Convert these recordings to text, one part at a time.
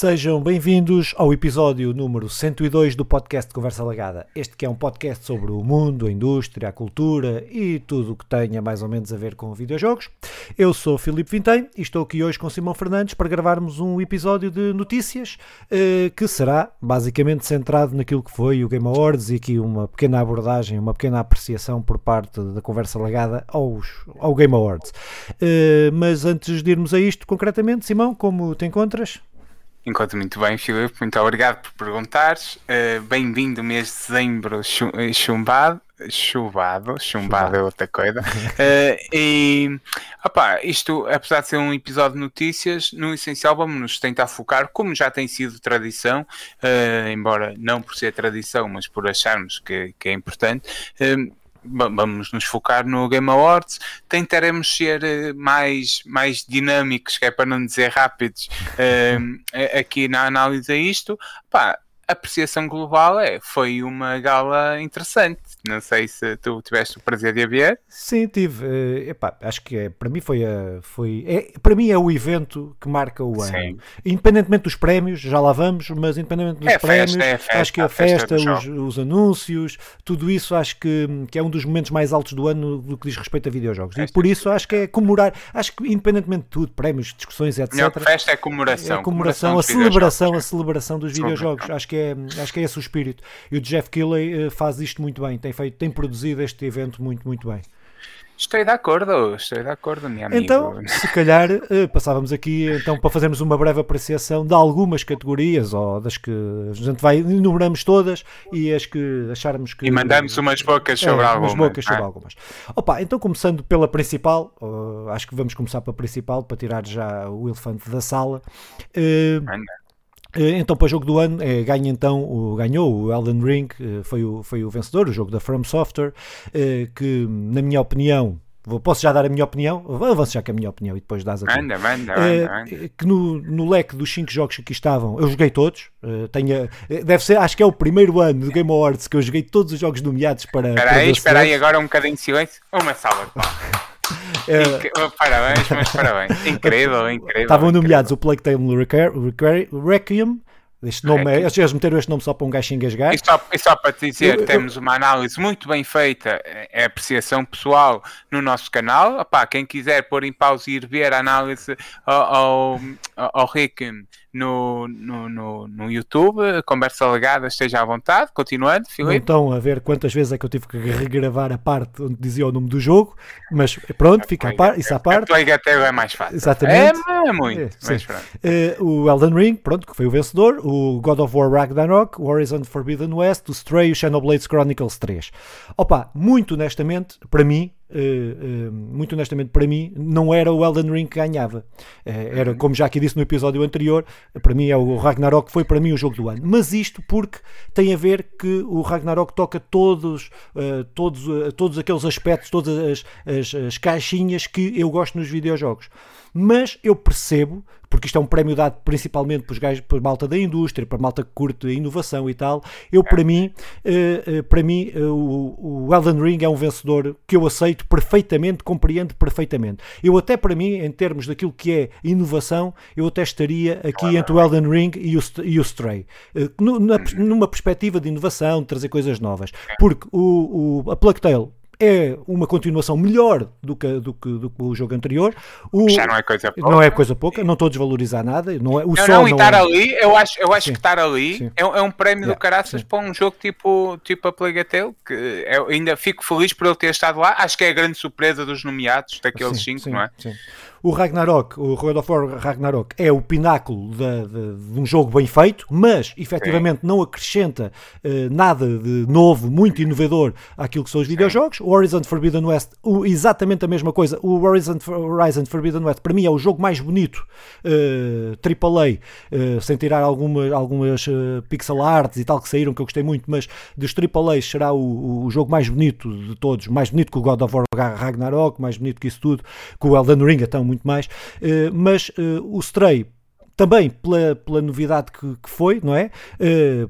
Sejam bem-vindos ao episódio número 102 do podcast Conversa Lagada. Este que é um podcast sobre o mundo, a indústria, a cultura e tudo o que tenha mais ou menos a ver com videojogos. Eu sou Filipe Vintém e estou aqui hoje com Simão Fernandes para gravarmos um episódio de notícias eh, que será basicamente centrado naquilo que foi o Game Awards e aqui uma pequena abordagem, uma pequena apreciação por parte da Conversa Lagada aos, ao Game Awards. Eh, mas antes de irmos a isto concretamente, Simão, como te encontras? Encontro muito bem, Filipe. Muito obrigado por perguntares. Uh, Bem-vindo mês de dezembro eh, chumbado. Chuvado, chumbado é outra coisa. uh, e opa, isto, apesar de ser um episódio de notícias, no essencial vamos nos tentar focar, como já tem sido tradição, uh, embora não por ser tradição, mas por acharmos que, que é importante, uh, vamos nos focar no Game Awards, tentaremos ser eh, mais, mais dinâmicos, que é para não dizer rápidos, uh, aqui na análise a isto. Pá, a apreciação global é, foi uma gala interessante. Não sei se tu tiveste o prazer de a ver. Sim, tive. Uh, epá, acho que é, para mim foi, a, foi é, para mim é o evento que marca o ano. Sim. Independentemente dos prémios, já lá vamos, mas independentemente dos é prémios, festa, é festa, acho que a festa, festa os, os, anúncios, tudo isso acho que, que é um dos momentos mais altos do ano do que diz respeito a videojogos. Festa. E por isso acho que é comemorar, acho que independentemente de tudo, prémios, discussões, etc. Melhor festa é comemoração. É a comemoração, a celebração, a celebração dos videojogos. Acho que é, acho que é esse o espírito. E o Jeff Keighley uh, faz isto muito bem, tem feito, tem produzido este evento muito, muito bem. Estou de acordo, estou de acordo, minha amiga. Então, se calhar, uh, passávamos aqui então para fazermos uma breve apreciação de algumas categorias, ou das que a gente vai, enumeramos todas e as que acharmos que. E mandamos umas bocas sobre é, algumas. Umas bocas sobre é? algumas. Opa, então começando pela principal, uh, acho que vamos começar pela principal, para tirar já o elefante da sala. Uh, eh, então, para o jogo do ano, é, ganha então, o, ganhou o Elden Ring, eh, foi o, foi o vencedor, o jogo da From Software, que, na minha opinião, Posso já dar a minha opinião? Avanço já com a minha opinião e depois dás a tua. Manda, manda, manda. Que no, no leque dos 5 jogos que aqui estavam, eu joguei todos. Tenho, deve ser, acho que é o primeiro ano do Game Awards que eu joguei todos os jogos nomeados para. Espera aí, espera aí, agora um bocadinho de silêncio. Uma salva de Uh, parabéns, mas parabéns. Incrível, incrível. Estavam nomeados o Plague Tale Requiem, este nome é, eles meteram este nome só para um gajo engasgar. E só, e só para te dizer, eu, temos uma análise muito bem feita, é apreciação pessoal no nosso canal. Opá, quem quiser pôr em pausa e ir ver a análise ao, ao, ao Rick no, no, no, no YouTube, conversa legada, esteja à vontade, continuando, Filipe. Então, a ver quantas vezes é que eu tive que regravar a parte onde dizia o nome do jogo, mas pronto, fica a par, isso à parte. A até é mais fácil. Exatamente. É, é muito, é, mas pronto. Uh, o Elden Ring, pronto, que foi o vencedor, o God of War Ragnarok, o Horizon Forbidden West, o Stray e o Xenoblade Chronicles 3. Opa, muito honestamente, para mim, Uh, uh, muito honestamente, para mim, não era o Elden Ring que ganhava. Uh, era, como já aqui disse no episódio anterior, para mim é o Ragnarok, foi para mim o jogo do ano. Mas isto porque tem a ver que o Ragnarok toca todos, todos, todos aqueles aspectos, todas as, as, as caixinhas que eu gosto nos videojogos mas eu percebo, porque isto é um prémio dado principalmente para os gajos, para malta da indústria, para malta que curte a inovação e tal, eu para mim, uh, uh, para mim uh, o, Elden Ring é um vencedor que eu aceito perfeitamente, compreendo perfeitamente. Eu até para mim, em termos daquilo que é inovação, eu até estaria aqui entre o Elden Ring e o, e o Stray, numa perspectiva de inovação, de trazer coisas novas, porque o, o, a Plague Tale é uma continuação melhor do que, do que, do que o jogo anterior. O, Já não é coisa pouca. Não é coisa pouca, não estou a desvalorizar nada. Não, é, o não, não, não, e estar é... ali, eu acho, eu acho sim, que estar ali é, é, um prémio yeah, do caraças sim. para um jogo tipo, tipo a Plague Tale, que ainda fico feliz por ele ter estado lá. Acho que é a grande surpresa dos nomeados, daqueles sim, cinco, não é? Sim. O Ragnarok, o God of War Ragnarok, é o pináculo de, de, de um jogo bem feito, mas efetivamente não acrescenta uh, nada de novo, muito inovador àquilo que são os videojogos. O Horizon Forbidden West, o, exatamente a mesma coisa. O Horizon, Horizon Forbidden West, para mim, é o jogo mais bonito, uh, AAA, uh, sem tirar alguma, algumas uh, pixel arts e tal que saíram, que eu gostei muito, mas dos AAA será o, o jogo mais bonito de todos, mais bonito que o God of War Ragnarok, mais bonito que isso tudo, que o Elden Ring, então muito mais, uh, mas uh, o Stray também pela, pela novidade que, que foi, não é? Uh,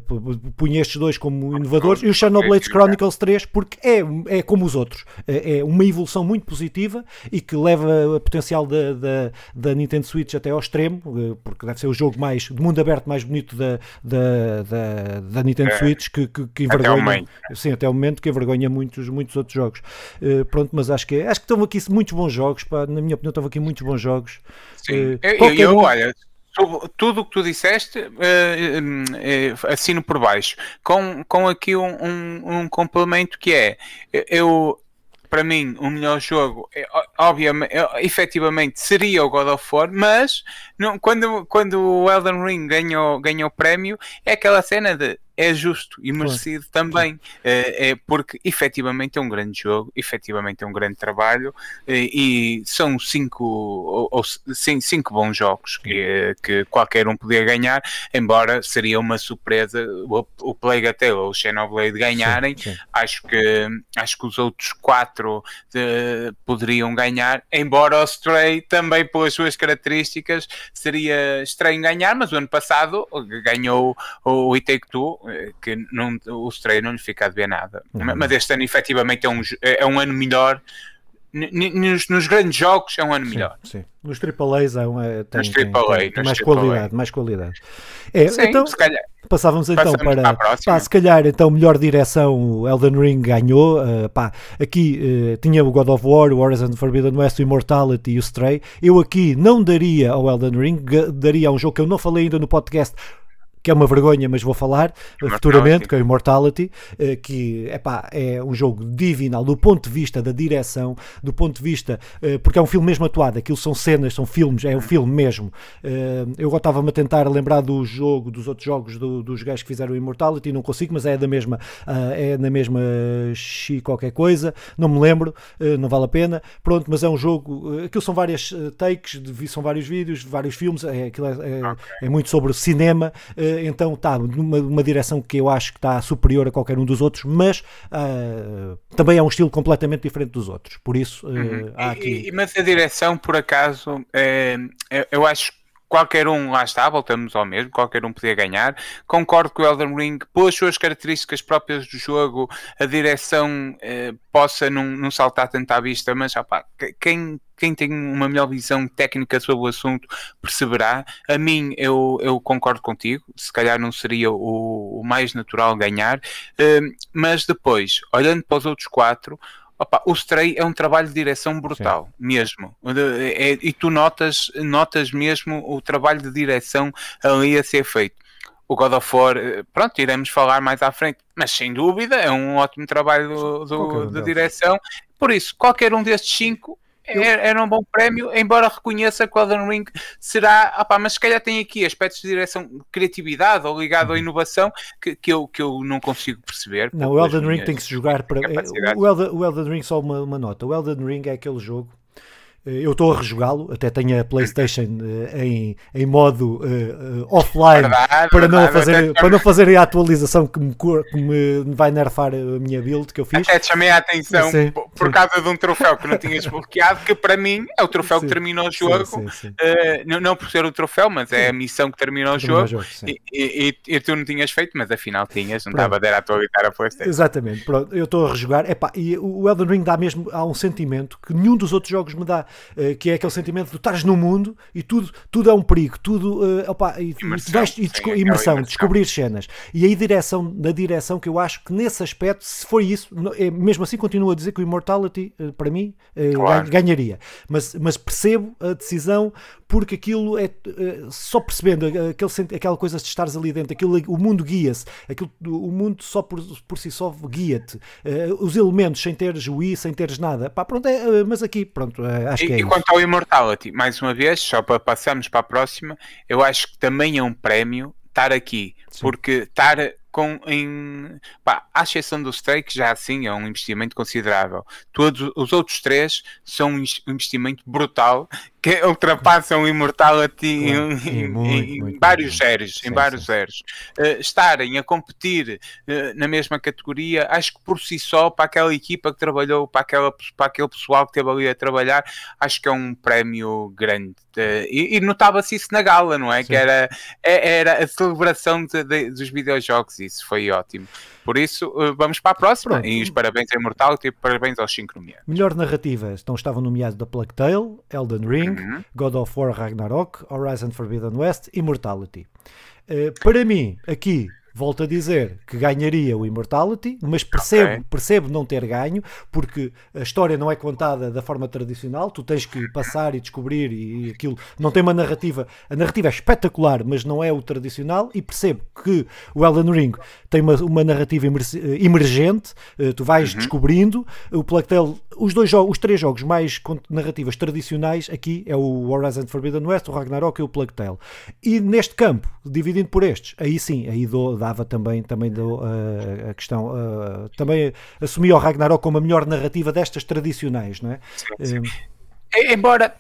punha estes dois como inovadores e o Xenoblade Chronicles 3 porque é, é como os outros, é, é uma evolução muito positiva e que leva o potencial da, da, da, Nintendo Switch até ao extremo, uh, porque deve ser o jogo mais de mundo aberto mais bonito da, da, da, da Nintendo é, Switch que, que, que envergonha, até sim, até o momento que envergonha muitos, muitos outros jogos. Uh, pronto, mas acho que, acho que estão aqui muitos bons jogos, pá, na minha opinião, estão aqui muitos bons jogos. Sim, eu, eu, olha, tudo o que tu disseste, uh, uh, assino por baixo, com, com aqui um, um, um complemento que é, eu, para mim, o melhor jogo, é, obviamente, é, efetivamente, seria o God of War, mas não, quando, quando o Elden Ring ganhou, ganhou o prémio, é aquela cena de é justo e merecido também, é, é, porque efetivamente é um grande jogo, efetivamente é um grande trabalho eh, e são cinco, ou, ou, cinco bons jogos que, que qualquer um podia ganhar, embora seria uma surpresa o, o Plague Tale ou o Xenoblade ganharem, sim, sim. acho que acho que os outros quatro de, poderiam ganhar, embora o Stray também pelas suas características seria estranho ganhar, mas o ano passado ganhou o It Take Two que não, o Stray não lhe fica a ver nada. Uhum. Mas este ano, efetivamente, é um, é um ano melhor. Nos, nos, grandes jogos é um ano sim, melhor. Sim. Nos AAAs é um, é, tem, nos tem, tem, tem mais qualidade, mais qualidade. É, sim, então, passávamos então para, pá, se calhar então melhor direção Elden Ring ganhou, uh, pá, aqui uh, tinha o God of War, o Horizon Forbidden West, o Immortality e o Stray. Eu aqui não daria ao Elden Ring, daria a um jogo que eu não falei ainda no podcast, que é uma vergonha, mas vou falar futuramente, que é o Immortality, eh, que epá, é um jogo divinal do ponto de vista da direção, do ponto de vista, eh, porque é um filme mesmo atuado, aquilo são cenas, são filmes, é um filme mesmo. Eh, eu estava-me a tentar lembrar do jogo, dos outros jogos do, dos gajos que fizeram o Immortality, não consigo, mas é da mesma, é na mesma Xi qualquer coisa, não me lembro, não vale a pena. Pronto, mas é um jogo, aquilo são várias takes, são vários vídeos, vários filmes, é, aquilo é, é, é muito sobre cinema então está numa, numa direção que eu acho que está superior a qualquer um dos outros, mas uh, também é um estilo completamente diferente dos outros. Por isso, uh, uhum. há aqui. E, mas a direção, por acaso, é, eu acho qualquer um, lá está, voltamos ao mesmo, qualquer um podia ganhar. Concordo que o Elden Ring, pelas suas características próprias do jogo, a direção eh, possa não, saltar tanto à vista, mas opa, quem, quem tem uma melhor visão técnica sobre o assunto perceberá. A mim, eu, eu concordo contigo, se calhar não seria o, o mais natural ganhar, eh, mas depois, olhando para os outros quatro, Opa, o Stray é um trabalho de direção brutal, Sim. mesmo. É, e tu notas, notas mesmo o trabalho de direção ali a ser feito. O God of War, eh, pronto, iremos falar mais à frente, mas sem dúvida é um ótimo trabalho do, do, de direção. Por isso, qualquer um destes cinco era um bom prémio, embora reconheça que o Elden Ring será, opá, mas se calhar tem aqui aspectos de direção de criatividade ou ligado à uhum. inovação que, que, eu, que eu não consigo perceber. Não, o Elden Ring tem que se jogar para. O Elden, o Elden Ring, só uma, uma nota: o Elden Ring é aquele jogo eu estou a rejogá-lo, até tenho a PlayStation uh, em, em modo uh, uh, offline verdade, para, não fazer, para não fazer a atualização que me, que me vai nerfar a minha build que eu fiz. Até te chamei a atenção sim, por, por causa de um troféu que não tinhas bloqueado, que para mim é o troféu sim, que termina o jogo, sim, não, não, por ser o troféu, mas é a missão que termina o jogo, jogo e, e, e, tu não tinhas feito, mas afinal tinhas, não estava a dar a atualizar a PlayStation. Exatamente, pronto, eu estou a rejogar, Epá, e o Elden Ring dá mesmo, há um sentimento que nenhum dos outros jogos me dá. uh, que é aquele sentimento de estás no mundo e tudo, tudo é um perigo, tudo uh, opa, e, imersão, vais, e desco, sim, imersão, imersão, descobrir cenas. E aí direção, na direção que eu acho que nesse aspecto, se for isso, é, mesmo assim continuo a dizer que o Immortality, uh, para mim, claro. ganharia. Mas, mas percebo a decisão porque aquilo é só percebendo aquele, aquela coisa de estares ali dentro, aquilo, o mundo guia-se, o mundo só por, por si só guia-te. os elementos sem teres o i, sem teres nada. Pá, pronto, é, mas aqui, pronto, acho e, que é. E isso. quanto ao Immortality, mais uma vez, só para passarmos para a próxima, eu acho que também é um prémio estar aqui, Sim. porque estar com, em, pá, à exceção do que já assim é um investimento considerável. Todos os outros três são um investimento brutal que ultrapassam o Immortality claro, em, em, muito, em muito, vários zeros, em vários zeros. Uh, estarem a competir uh, na mesma categoria, acho que por si só, para aquela equipa que trabalhou, para, aquela, para aquele pessoal que esteve ali a trabalhar, acho que é um prémio grande. Uh, e, e notava-se isso na gala, não é? Sim. Que era, é, era a celebração de, de, dos videojogos, isso foi ótimo. Por isso, vamos para a próxima. Pronto. E os parabéns a Immortality e parabéns aos 5 nomeados. Melhor narrativa, então estavam nomeados da Plague Tale, Elden Ring, uhum. God of War Ragnarok, Horizon Forbidden West, Immortality. Uh, para mim, aqui volto a dizer que ganharia o Immortality, mas percebo, okay. percebo não ter ganho, porque a história não é contada da forma tradicional, tu tens que passar e descobrir e, aquilo não tem uma narrativa, a narrativa é espetacular, mas não é o tradicional, e percebo que o Elden Ring tem uma, uma narrativa emergente, eh, tu vais uhum. descobrindo, o Plague Tale, os dois jogos, os três jogos mais com narrativas tradicionais aqui é o Horizon Forbidden West, o Ragnarok e o Plague Tale. E neste campo, dividindo por estes, aí sim, aí dou, dá também, também deu, uh, a questão, uh, também assumia o Ragnarok como a melhor narrativa destas tradicionais, não é? Sim, sim. Embora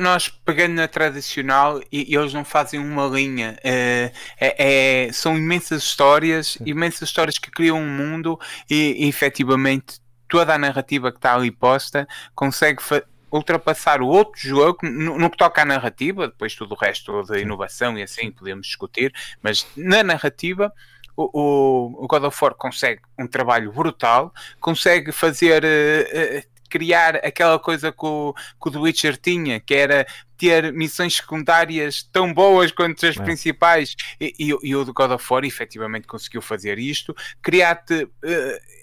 nós pegando na tradicional e, eles não fazem uma linha, é, é, são imensas histórias, imensas histórias que criam um mundo e, e efetivamente toda a narrativa que está ali posta consegue ultrapassar o outro jogo no, no, que toca à narrativa, depois tudo o resto da inovação e assim podemos discutir, mas na narrativa o, o, God of War consegue um trabalho brutal, consegue fazer uh, uh, criar aquela coisa que o, que o The Witcher tinha, que era ter missões secundárias tão boas quanto as é. principais, e, e, e, o God of War efetivamente conseguiu fazer isto, criar-te uh,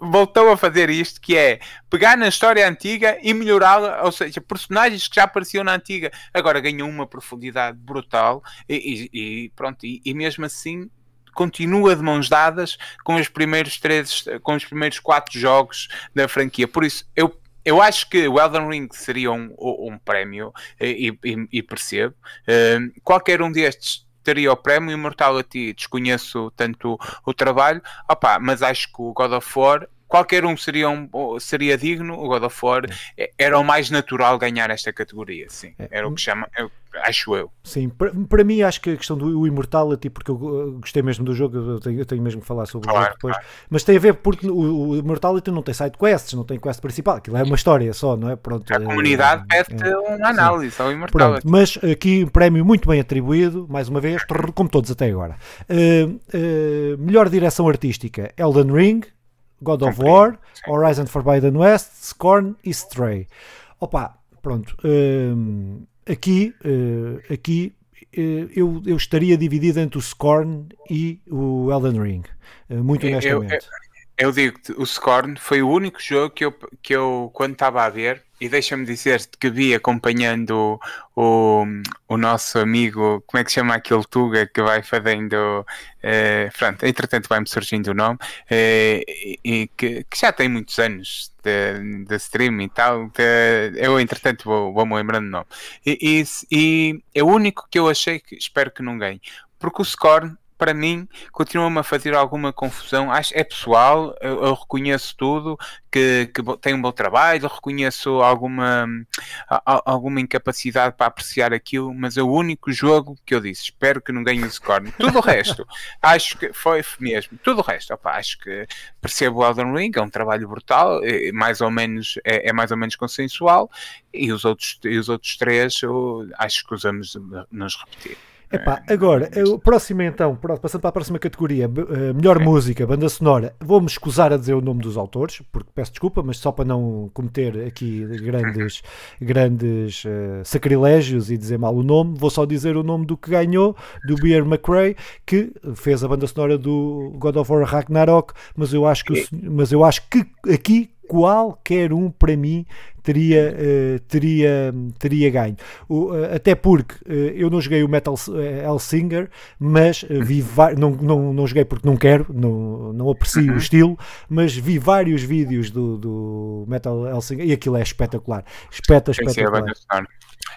voltou a fazer isto, que é pegar na história antiga e melhorá-la, ou seja, personagens que já apareciam na antiga, agora ganham uma profundidade brutal e, e, e pronto, e, e, mesmo assim continua de mãos dadas com os primeiros três, com os primeiros quatro jogos da franquia. Por isso, eu eu acho que o Elden Ring seria um, um prémio e, e percebo. Uh, qualquer um destes teria o prémio Immortality, desconheço tanto o, trabalho, opa, mas acho que o God of War qualquer um seria, um, seria digno, o God of War é. era o mais natural ganhar esta categoria, sim. É. Era o que chama, eu, acho eu. Sim, para, para mim acho que a questão do Immortality, porque eu gostei mesmo do jogo, eu tenho, eu tenho mesmo que falar sobre claro, o jogo depois, claro. mas tem a ver porque o, o Immortality não tem side quests, não tem quest principal, aquilo é uma história só, não é? Pronto, a é, comunidade é, pede é, uma análise sim. ao Immortality. Pronto, mas aqui um prémio muito bem atribuído, mais uma vez, como todos até agora. Uh, uh, melhor direção artística, Elden Ring, God of War, sim. Horizon Forbidden West, Scorn e Stray. Opa, pronto. Uh, aqui, uh, aqui uh, eu, eu estaria dividido entre o Scorn e o Elden Ring. Eh, muito honestamente. Eu, eu, eu digo-te, o Scorn foi o único jogo que eu, que eu quando estava a ver, e deixa-me dizer-te que vi acompanhando o, o nosso amigo, como é que chama aquele Tuga que vai fazendo. Eh, pronto, entretanto vai-me surgindo o nome, eh, e, que, que, já tem muitos anos de, de stream e tal. De, eu, entretanto, vou-me vou lembrando o nome. E, e, e é o único que eu achei que espero que não ganhe. Porque o Scorn para mim, continua-me a fazer alguma confusão. Acho é pessoal, eu, eu reconheço tudo, que, que, tem um bom trabalho, reconheço alguma, a, alguma incapacidade para apreciar aquilo, mas é o único jogo que eu disse. Espero que não ganhe o score. Tudo o resto, acho que foi mesmo. Tudo o resto, opa, acho que percebo o Elden Ring, é um trabalho brutal, é, mais ou menos, é, é mais ou menos consensual, e os outros, e os outros três, eu acho que usamos nos repetir. Epá, agora, o próximo então, passando para a próxima categoria, uh, melhor música, banda sonora, vou-me escusar a dizer o nome dos autores, porque peço desculpa, mas só para não cometer aqui grandes, grandes uh, sacrilégios e dizer mal o nome, vou só dizer o nome do que ganhou, do Beer McRae, que fez a banda sonora do God of War Ragnarok, mas eu acho que, mas eu acho que aqui qualquer um para mim teria, uh, teria, teria ganho. uh, até porque uh, eu não joguei o Metal Hellsinger, mas vi não, não, não joguei porque não quero, não, não aprecio uhum. o estilo, mas vi vários vídeos do, do Metal Hellsinger e aquilo é espetacular. Espeta, espetacular.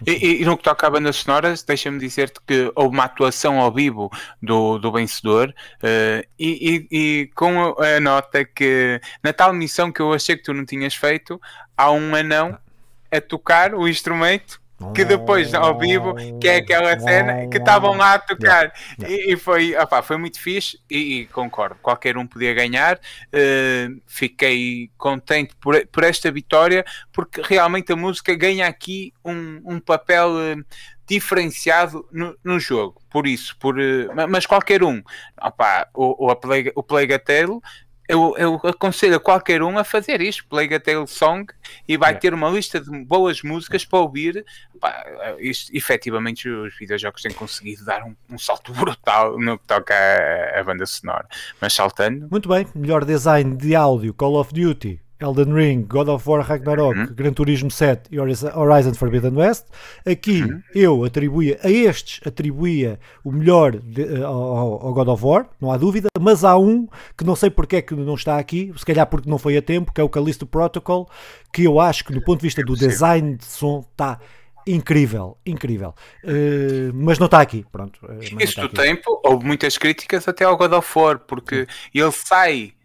E, e, no que toca a bandas sonoras, deixa-me dizer-te que houve uma atuação ao vivo do, do vencedor uh, e, e, com a nota que na tal missão que eu achei que tu não tinhas feito, há um anão a tocar o instrumento que depois ao vivo, que é aquela cena que estavam lá a tocar. E, e, foi, opa, foi muito fixe e, e, concordo, qualquer um podia ganhar. Uh, fiquei contente por, por esta vitória porque realmente a música ganha aqui um, um papel uh, diferenciado no, no, jogo, por isso, por, uh, mas qualquer um, opa, o, o, o Playgatelo eu, eu aconselho a qualquer um a fazer isto, Play a Tale Song, e vai yeah. ter uma lista de boas músicas para ouvir. Pá, isto, efetivamente, os videojogos têm conseguido dar um, um salto brutal no que toca a, a, banda sonora. Mas saltando. Muito bem, melhor design de áudio, Call of Duty. Elden Ring, God of War Ragnarok, uhum. Gran Turismo 7 e Horizon Forbidden West. Aqui uhum. eu atribuía, a estes atribuía o melhor de, uh, ao, ao, God of War, não há dúvida, mas há um que não sei porque é que não está aqui, se calhar porque não foi a tempo, que é o Callisto Protocol, que eu acho que do ponto de vista do design de som está incrível, incrível. Uh, mas não está aqui, pronto. Uh, Isso do aqui. tempo, houve muitas críticas até ao God of War, porque Sim. ele sai eh,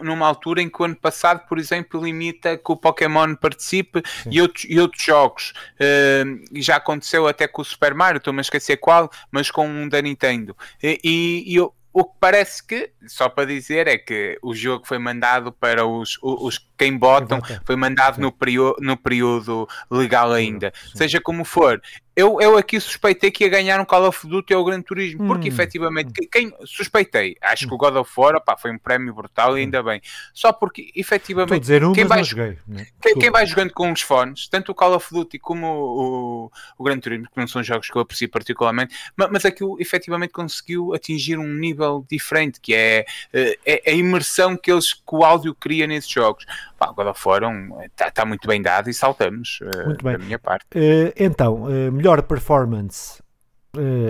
numa altura em que o ano passado, por exemplo, limita que o Pokémon participe e outros, e outros jogos. Uh, já aconteceu até com o Super Mario, estou-me a esquecer qual, mas com um da Nintendo. E, e, o que parece que, só para dizer, é que o jogo foi mandado para os, os quem botam, foi mandado no período, no período legal ainda. Seja como for, eu, eu aqui suspeitei que ia ganhar um Call of Duty ou o Gran Turismo, porque hum. efetivamente, quem suspeitei, acho que o God of War opa, foi um prémio brutal e ainda bem. Só porque efetivamente, dizer um, quem, vai, joguei, né? quem, quem, vai jogando com os fones, tanto o Call of Duty como o, o, o Gran Turismo, que não são jogos que eu aprecio particularmente, mas, mas aquilo efetivamente conseguiu atingir um nível diferente, que é, eh, é, é a imersão que, eles, que o áudio cria nesses jogos. Pá, o God of War está tá muito bem dado e saltamos, uh, muito bem. da minha parte. Uh, então, uh, melhor performance,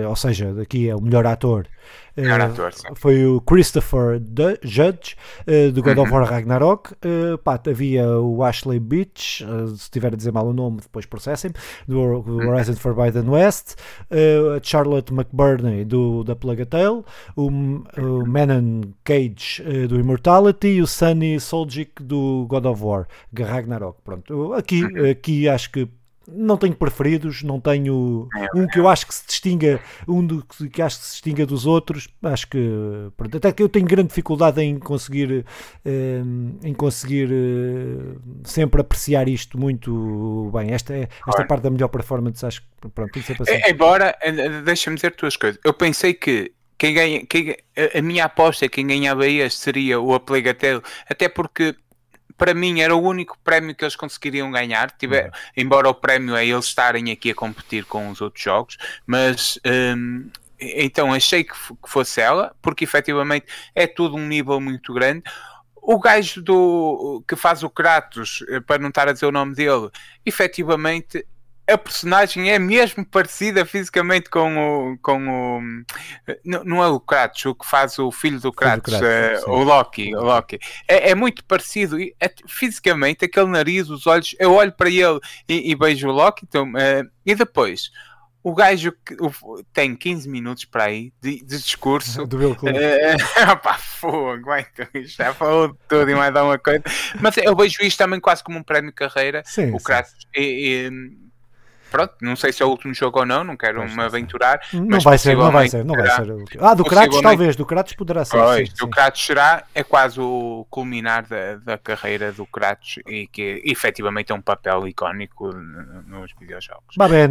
ou seja, aqui é o melhor ator, Melhor ator, Foi o Christopher D Judge, uh, do God uhum. of War Ragnarok. Uh, pá, havia o Ashley Beach, uh, se estiver a dizer mal o nome, depois processem do, do uhum. Horizon Forbidden West. a Charlotte McBurney, do, da Plague Tale. O, o Manon Cage, do Immortality. E o Sunny Soljic, do God of War Ragnarok. Pronto, aqui, uhum. aqui acho que não tenho preferidos, não tenho é, um que eu acho que se distinga, um do, que acho que se distinga dos outros. Acho que pronto, até que eu tenho grande dificuldade em conseguir eh, em conseguir eh, sempre apreciar isto muito bem. Esta é esta parte da melhor performance, acho que pronto, tem assim. Embora, eh, deixa-me dizer duas coisas. Eu pensei que quem ganha, quem, a minha aposta é que quem ganhava este seria o Aplegatel, até porque para mim era o único prémio que eles conseguiriam ganhar, tiver, uhum. embora o prémio é eles estarem aqui a competir com os outros jogos, mas um, então achei que, fosse ela, porque efetivamente é tudo um nível muito grande. O gajo do, que faz o Kratos, eh, para não estar a dizer o nome dele, efetivamente a personagem é mesmo parecida fisicamente com o. Com o não, é o Kratos, o que faz o filho do Kratos, do Kratos uh, o Loki. O Loki. É, é muito parecido. É, fisicamente, aquele nariz, os olhos. Eu olho para ele e, e vejo o Loki. Então, uh, e depois. O gajo que, o, tem 15 minutos para aí de, de discurso. Do Bill Clinton. Uh, pá, fogo, já falou de tudo e mais alguma coisa. Mas eu vejo isto também quase como um prémio carreira. Sim, o Kratos. E, e, pronto, não sei se é o último jogo ou não, não quero pois me aventurar. Não vai ser, não vai ser, não vai ser. Ah, do Kratos talvez, do Kratos poderá ser. Pois, sim, do sim. Kratos será, é quase o culminar da, da carreira do Kratos e que efetivamente é um papel icónico nos videojogos. Bah, bem,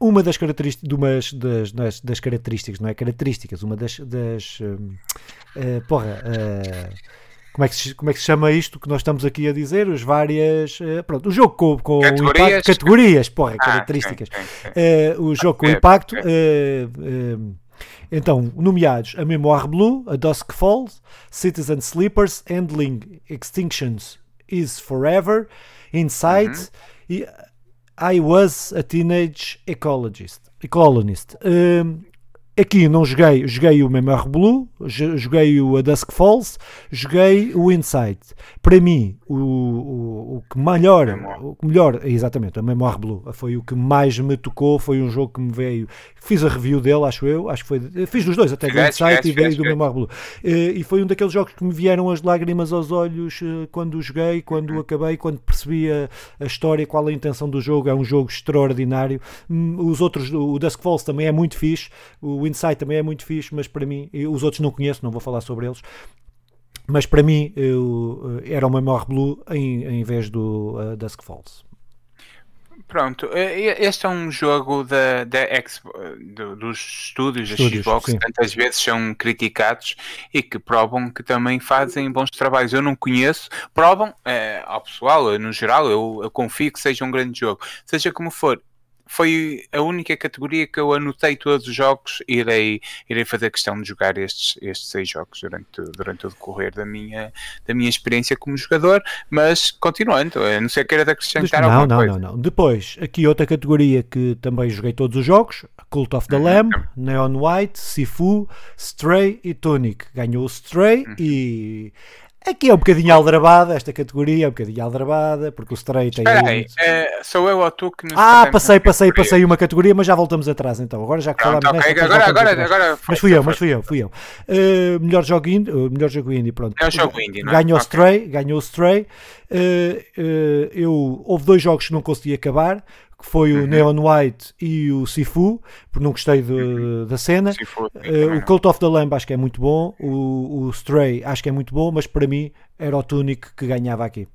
uma das características, umas das, das, das, características, não é características, uma das, das uh, porra, uh, como é, que se, como é que se chama isto que nós estamos aqui a dizer? As várias. Uh, pronto, o jogo com, com categorias. o impacto. Categorias, porra, ah, características. Okay, okay. Uh, o jogo com o impacto. Uh, então, nomeados a Memoir Blue, A Dusk Falls, Citizen Sleepers, Handling Extinctions is Forever, Insight -huh. e I Was a Teenage Ecologist. Ecologist. Aqui não joguei, joguei o Memoir Blue, joguei o A Dusk Falls, joguei o Insight. Para mim, o, o, o que melhor, o que melhor, exatamente, a Memoir Blue foi o que mais me tocou, foi um jogo que me veio, fiz a review dele, acho eu, acho que foi, fiz os dois, até do Insight e veio do Memoir Blue. Eh, e foi um daqueles jogos que me vieram as lágrimas aos olhos eh, quando joguei, quando uhum. acabei, quando percebi a, a, história, qual a intenção do jogo, é um jogo extraordinário. Hum, os outros, o Dusk Falls também é muito fixe, o Insight também é muito fixe, mas para mim, os outros não conheço, não vou falar sobre eles. Mas para mim eu, eh, era o Memoir Blue em, em vez do uh, Dusk Falls. Pronto, este é um jogo da, da do, dos estúdios da Xbox que tantas vezes são criticados e que provam que também fazem bons trabalhos. Eu não conheço, provam é, ao pessoal, no geral, eu, eu confio que seja um grande jogo. Seja como for, foi a única categoria que eu anotei todos os jogos e irei, irei fazer questão de jogar estes, estes seis jogos durante, durante o decorrer da minha, da minha experiência como jogador, mas continuando, a não ser queira acrescentar não, não, coisa. Não, não, Depois, aqui outra categoria que também joguei todos os jogos, Cult of the uhum. Lamb, Neon White, Sifu, Stray e Tunic. Ganhou o Stray uhum. e Aqui é um bocadinho aldrabada, esta categoria é um bocadinho aldrabada, porque o Stray tem. Espera aí, é, sou eu ou tu que nos Ah, passei, passei, passei uma categoria, mas já voltamos atrás então. Agora já que Pronto, falamos okay, nesta, agora, agora, agora Mas fui eu, mas fui eu, fui eu. Uh, melhor jogo indie, uh, melhor jogo indie, pronto. Melhor jogo indie, não é? Ganhou o okay. Stray, ganhou o Stray. Uh, eu, houve dois jogos que não consegui acabar que foi o uhum. Neon White e o Sifu, porque não gostei de, uhum. da cena. uh, o Cult of the Lamb acho que é muito bom, o, o Stray acho que é muito bom, mas para mim era o Tunic que ganhava aqui.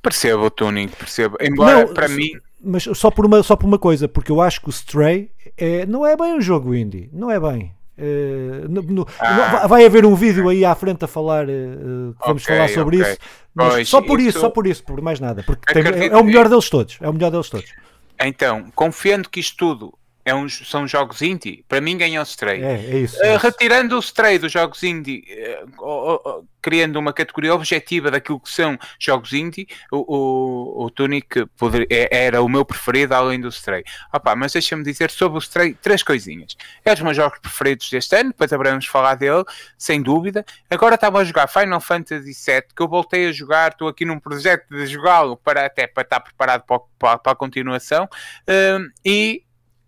Percebo o Tunic, percebo. Embora não, para mim. Mas só por, uma, só por uma coisa, porque eu acho que o Stray é, não é bem um jogo indie, não é bem. Uh, no, no, ah. Vai haver um vídeo aí à frente a falar, uh, vamos okay, falar sobre okay. isso. Pois, só por isso, isso, só por isso, por mais nada. Porque tem, é, é, o melhor deles todos. É o melhor deles todos. Então, confiando que isto tudo é um, são jogos indie, para mim ganhou o Stray. É, é isso, é uh, retirando o Stray dos jogos indie, uh, uh, criando uma categoria objetiva daquilo que são jogos indie, o, o, o Tunic poder, é, era o meu preferido além do Stray. Opa, mas deixa-me dizer sobre o Stray três coisinhas. É um dos meus jogos preferidos deste ano, depois haveremos falar dele, sem dúvida. Agora estava a jogar Final Fantasy VII, que eu voltei a jogar, estou aqui num projeto de jogá-lo para até para estar preparado para, para, para a continuação. e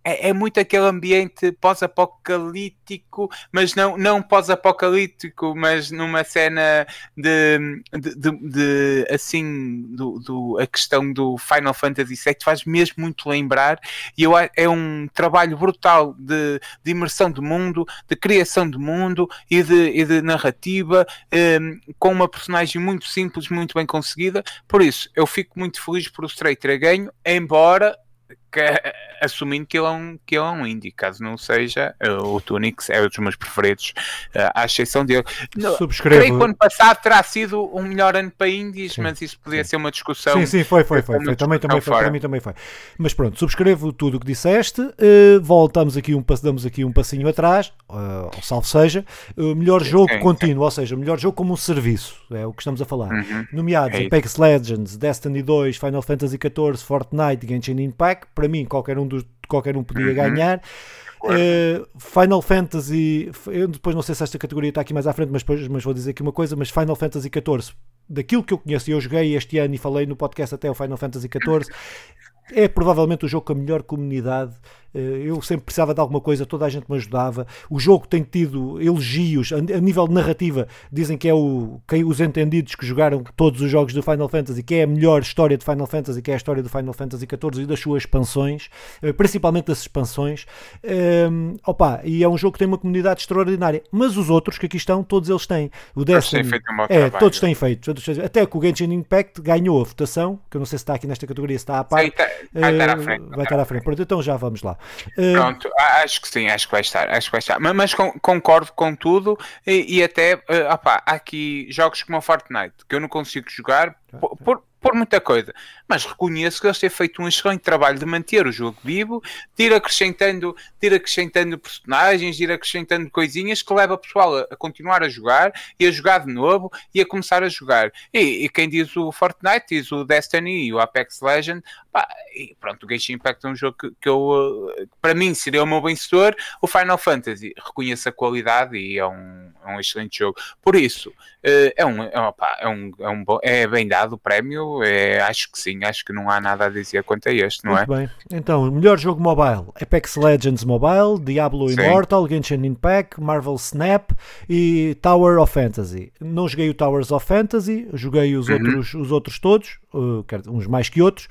é, é muito aquele ambiente pós-apocalíptico, mas não, não pós-apocalíptico, mas numa cena de, de, de, de assim, do, do, a questão do Final Fantasy VII faz mesmo muito lembrar, e eu, é um trabalho brutal de, de imersão de mundo, de criação de mundo e de, e de narrativa, um, com uma personagem muito simples, muito bem conseguida, por isso eu fico muito feliz por o Stray ter ganho, embora que, assumindo que ele, é um, que ele é um indie, caso não seja, o Tunix é um dos meus preferidos, uh, à exceção dele. Subscrevo. Creio que o ano passado terá sido um melhor ano para indies, sim, mas isso podia sim. ser uma discussão. Sim, sim, foi, foi, foi. foi. Também, também foi para mim também foi. Mas pronto, subscrevo tudo o que disseste, uh, voltamos aqui um, damos aqui um passinho atrás, uh, salvo seja, uh, melhor jogo sim, contínuo, ou seja, melhor jogo como um serviço, é o que estamos a falar. Uhum. Nomeados é Apex Legends, Destiny 2, Final Fantasy XIV, Fortnite, Genshin Impact, para mim qualquer um, dos, qualquer um podia uhum. ganhar. Uh, Final Fantasy, eu depois não sei se esta categoria está aqui mais à frente, mas, depois, mas vou dizer aqui uma coisa: mas Final Fantasy XIV, daquilo que eu conheço, e eu joguei este ano e falei no podcast até o Final Fantasy XIV, é provavelmente o jogo com a melhor comunidade eu sempre precisava de alguma coisa, toda a gente me ajudava. O jogo tem tido elogios a, nível de narrativa. Dizem que é o, que os entendidos que jogaram todos os jogos do Final Fantasy, que é a melhor história de Final Fantasy, que é a história do Final Fantasy XIV e das suas expansões, eh, principalmente das expansões. Um, ehm, opa, e é um jogo que tem uma comunidade extraordinária. Mas os outros que aqui estão, todos eles têm. O Destiny, feito um é, trabalho. todos têm feito. Até que o Genshin Impact ganhou a votação, que eu não sei se está aqui nesta categoria, se está à parte. Tá, vai estar à frente. Vai estar à frente. Pronto, então já vamos lá. Pronto, acho que sim, acho que vai estar, acho que vai estar. Mas, mas concordo com tudo e, e até, uh, opa, há aqui jogos como o Fortnite que eu não consigo jogar por, por, por muita coisa. Mas reconheço que eles têm feito um excelente trabalho de manter o jogo vivo, de ir acrescentando, de ir acrescentando personagens, de ir acrescentando coisinhas que leva o pessoal a, a continuar a jogar e a jogar de novo e a começar a jogar. E, e, quem diz o Fortnite, diz o Destiny e o Apex Legend, Pá, e pronto, o Genshin Impact é um jogo que, que eu, para mim, seria o meu vencedor. O Final Fantasy, reconheço a qualidade e é um, é um excelente jogo. Por isso, é um, é, opa, é um, é um bom, é bem dado o prémio. É, acho que sim, acho que não há nada a dizer quanto a este, não Muito é? bem. Então, melhor jogo mobile: Apex Legends Mobile, Diablo Sim. Immortal, Genshin Impact, Marvel Snap e Tower of Fantasy. Não joguei o Towers of Fantasy, joguei os, Uhum. outros, os outros todos, uh, uns mais que outros.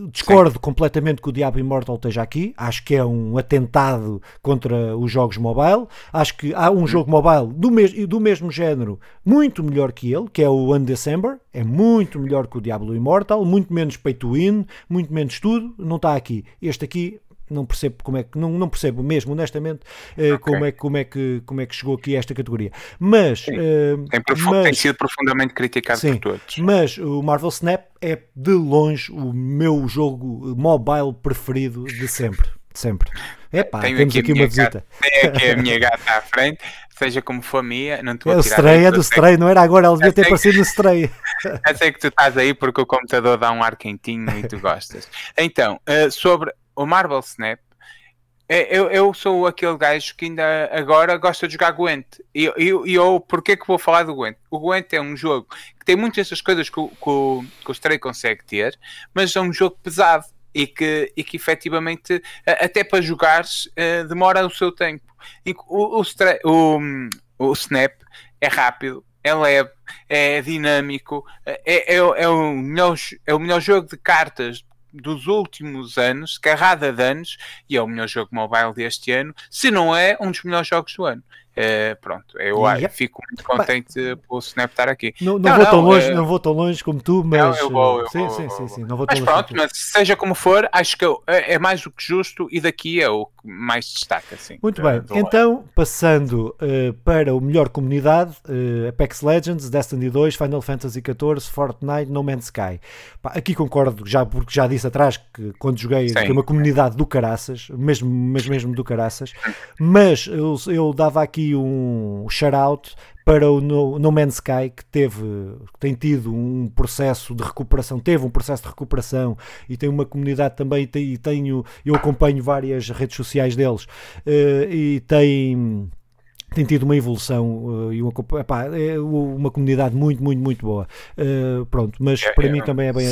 Discordo completamente que o Diablo Immortal esteja aqui. Acho que é um atentado contra os jogos mobile. Acho que há um jogo mobile do, mes do mesmo género, muito melhor que ele, que é o Undecember. É muito melhor que o Diablo Immortal, muito menos pay to win, muito menos tudo. Não está aqui. Este aqui não percebo como é que não, não percebo mesmo honestamente eh, Ok. como é como é que como é que chegou aqui a esta categoria mas eh, Tem, mas- tem sido profundamente criticado Sim, por todos. mas o Marvel Snap é de longe o meu jogo mobile preferido de sempre. Sempre. Epá, Tenho temos aqui a aqui uma visita. Tenho aqui a minha gata à frente, seja como for a minha, não te vou É o tirar Stray, é do Stray, não era agora, ela devia ter sei que- aparecido no Stray. Eu sei que tu estás aí porque o computador dá um ar quentinho e tu gostas. Então, eh, sobre o Marvel Snap, eh, eu, eu sou aquele gajo que ainda agora gosta de jogar Gwent. E eu, e eu, porquê que vou falar do Gwent? O Gwent é um jogo que tem muitas dessas coisas que, o- que, que o Stray consegue ter, mas é um jogo pesado e que, e que efetivamente, até para jogares, eh, demora o seu tempo. O, o, Stray- o, o Snap é rápido, é leve, é dinâmico, é, é, é, o melhor, é o melhor jogo de cartas dos últimos anos, carrada de anos, e é o melhor jogo mobile deste ano, se não é um dos melhores jogos do ano. Eh, pronto, eu ah, Yep. fico muito contente pelo Snap estar aqui. Não, não Não, vou tão não, longe, eh, não vou tão longe como tu, mas eu vou, eu eh, sim, vou, sim, eu sim, vou, sim, não vou tão Mas longe. pronto, mas seja como for, acho que é é mais do que justo e daqui é o que mais destaca. Assim, Muito bem, então passando eh, para o melhor comunidade, eh, Apex Legends, Destiny 2, Final Fantasy XIV, Fortnite, No Man's Sky. Pá, aqui concordo, já, porque já disse atrás que quando joguei Sim. uma comunidade do caraças, mesmo, mas mesmo do caraças, mas eu, eu dava aqui um shout-out para o no, Man's Sky que teve, que tem tido um processo de recuperação, teve um processo de recuperação e tem uma comunidade também e, e tenho, eu acompanho várias redes sociais deles eh, e tem tem tido uma evolução eh, e uma, epá, é uma comunidade muito, muito, muito boa. Eh, pronto, mas É- para é- mim também é bem,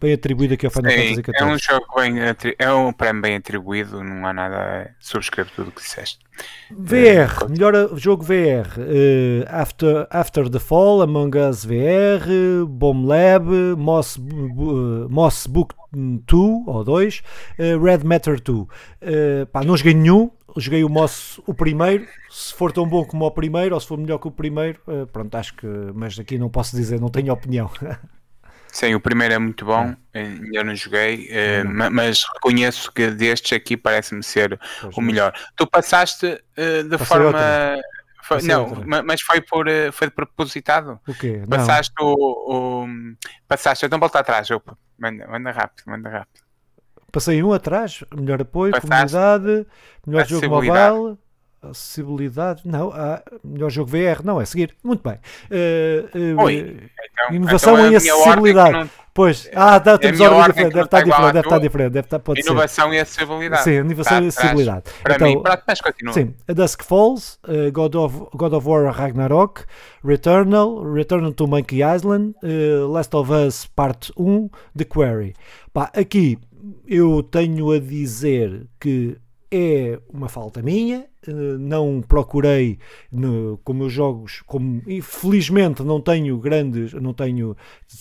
bem atribuído aqui ao Final Fantasy é um XIV. jogo bem é um prémio bem atribuído, não há nada subscrevo tudo o que disseste. VR, melhor jogo VR, eh, After, After the Fall, Among Us VR, Bomb Lab, Moss, Moss Book 2 ou 2, eh, Red Matter 2. Eh, pá, não joguei nenhum, joguei o Moss o primeiro. Se for tão bom como o primeiro, ou se for melhor que o primeiro, eh, pronto, acho que. Mas aqui não posso dizer, não tenho opinião. Sim, o primeiro é muito bom, eh, ainda não joguei, ma- mas reconheço que destes aqui parece-me ser Pois o não. melhor. Tu passaste eh, de Passei forma. outra. Foi- não, outra. mas foi por eh, foi de propositado. O quê? Não. Passaste o, o- Passaste, então volta atrás, opa. Manda, manda rápido, manda rápido. Passei um atrás, melhor apoio, Passaste. comunidade, melhor jogo mobile, acessibilidade, não, ah, melhor jogo VR, não, é seguir, muito bem. Eh, eh, Oi. Então, Inovação então é minha ordem acessibilidade. Pois, ah, tá, temos minha ordem ordem diferente, deve estar diferente, deve estar diferente, deve estar, pode ser. Inovação e acessibilidade. Sim, inovação Tá e atrás. acessibilidade. Para Então, mim, mas continua. Sim, A Dusk Falls, eh, God, of, God of War Ragnarok, Returnal, Return to Monkey Island, eh, Last of Us Parte 1, The Quarry. Pá, aqui eu tenho a dizer que é uma falta minha, não procurei no, como os jogos, como infelizmente não tenho grandes, não tenho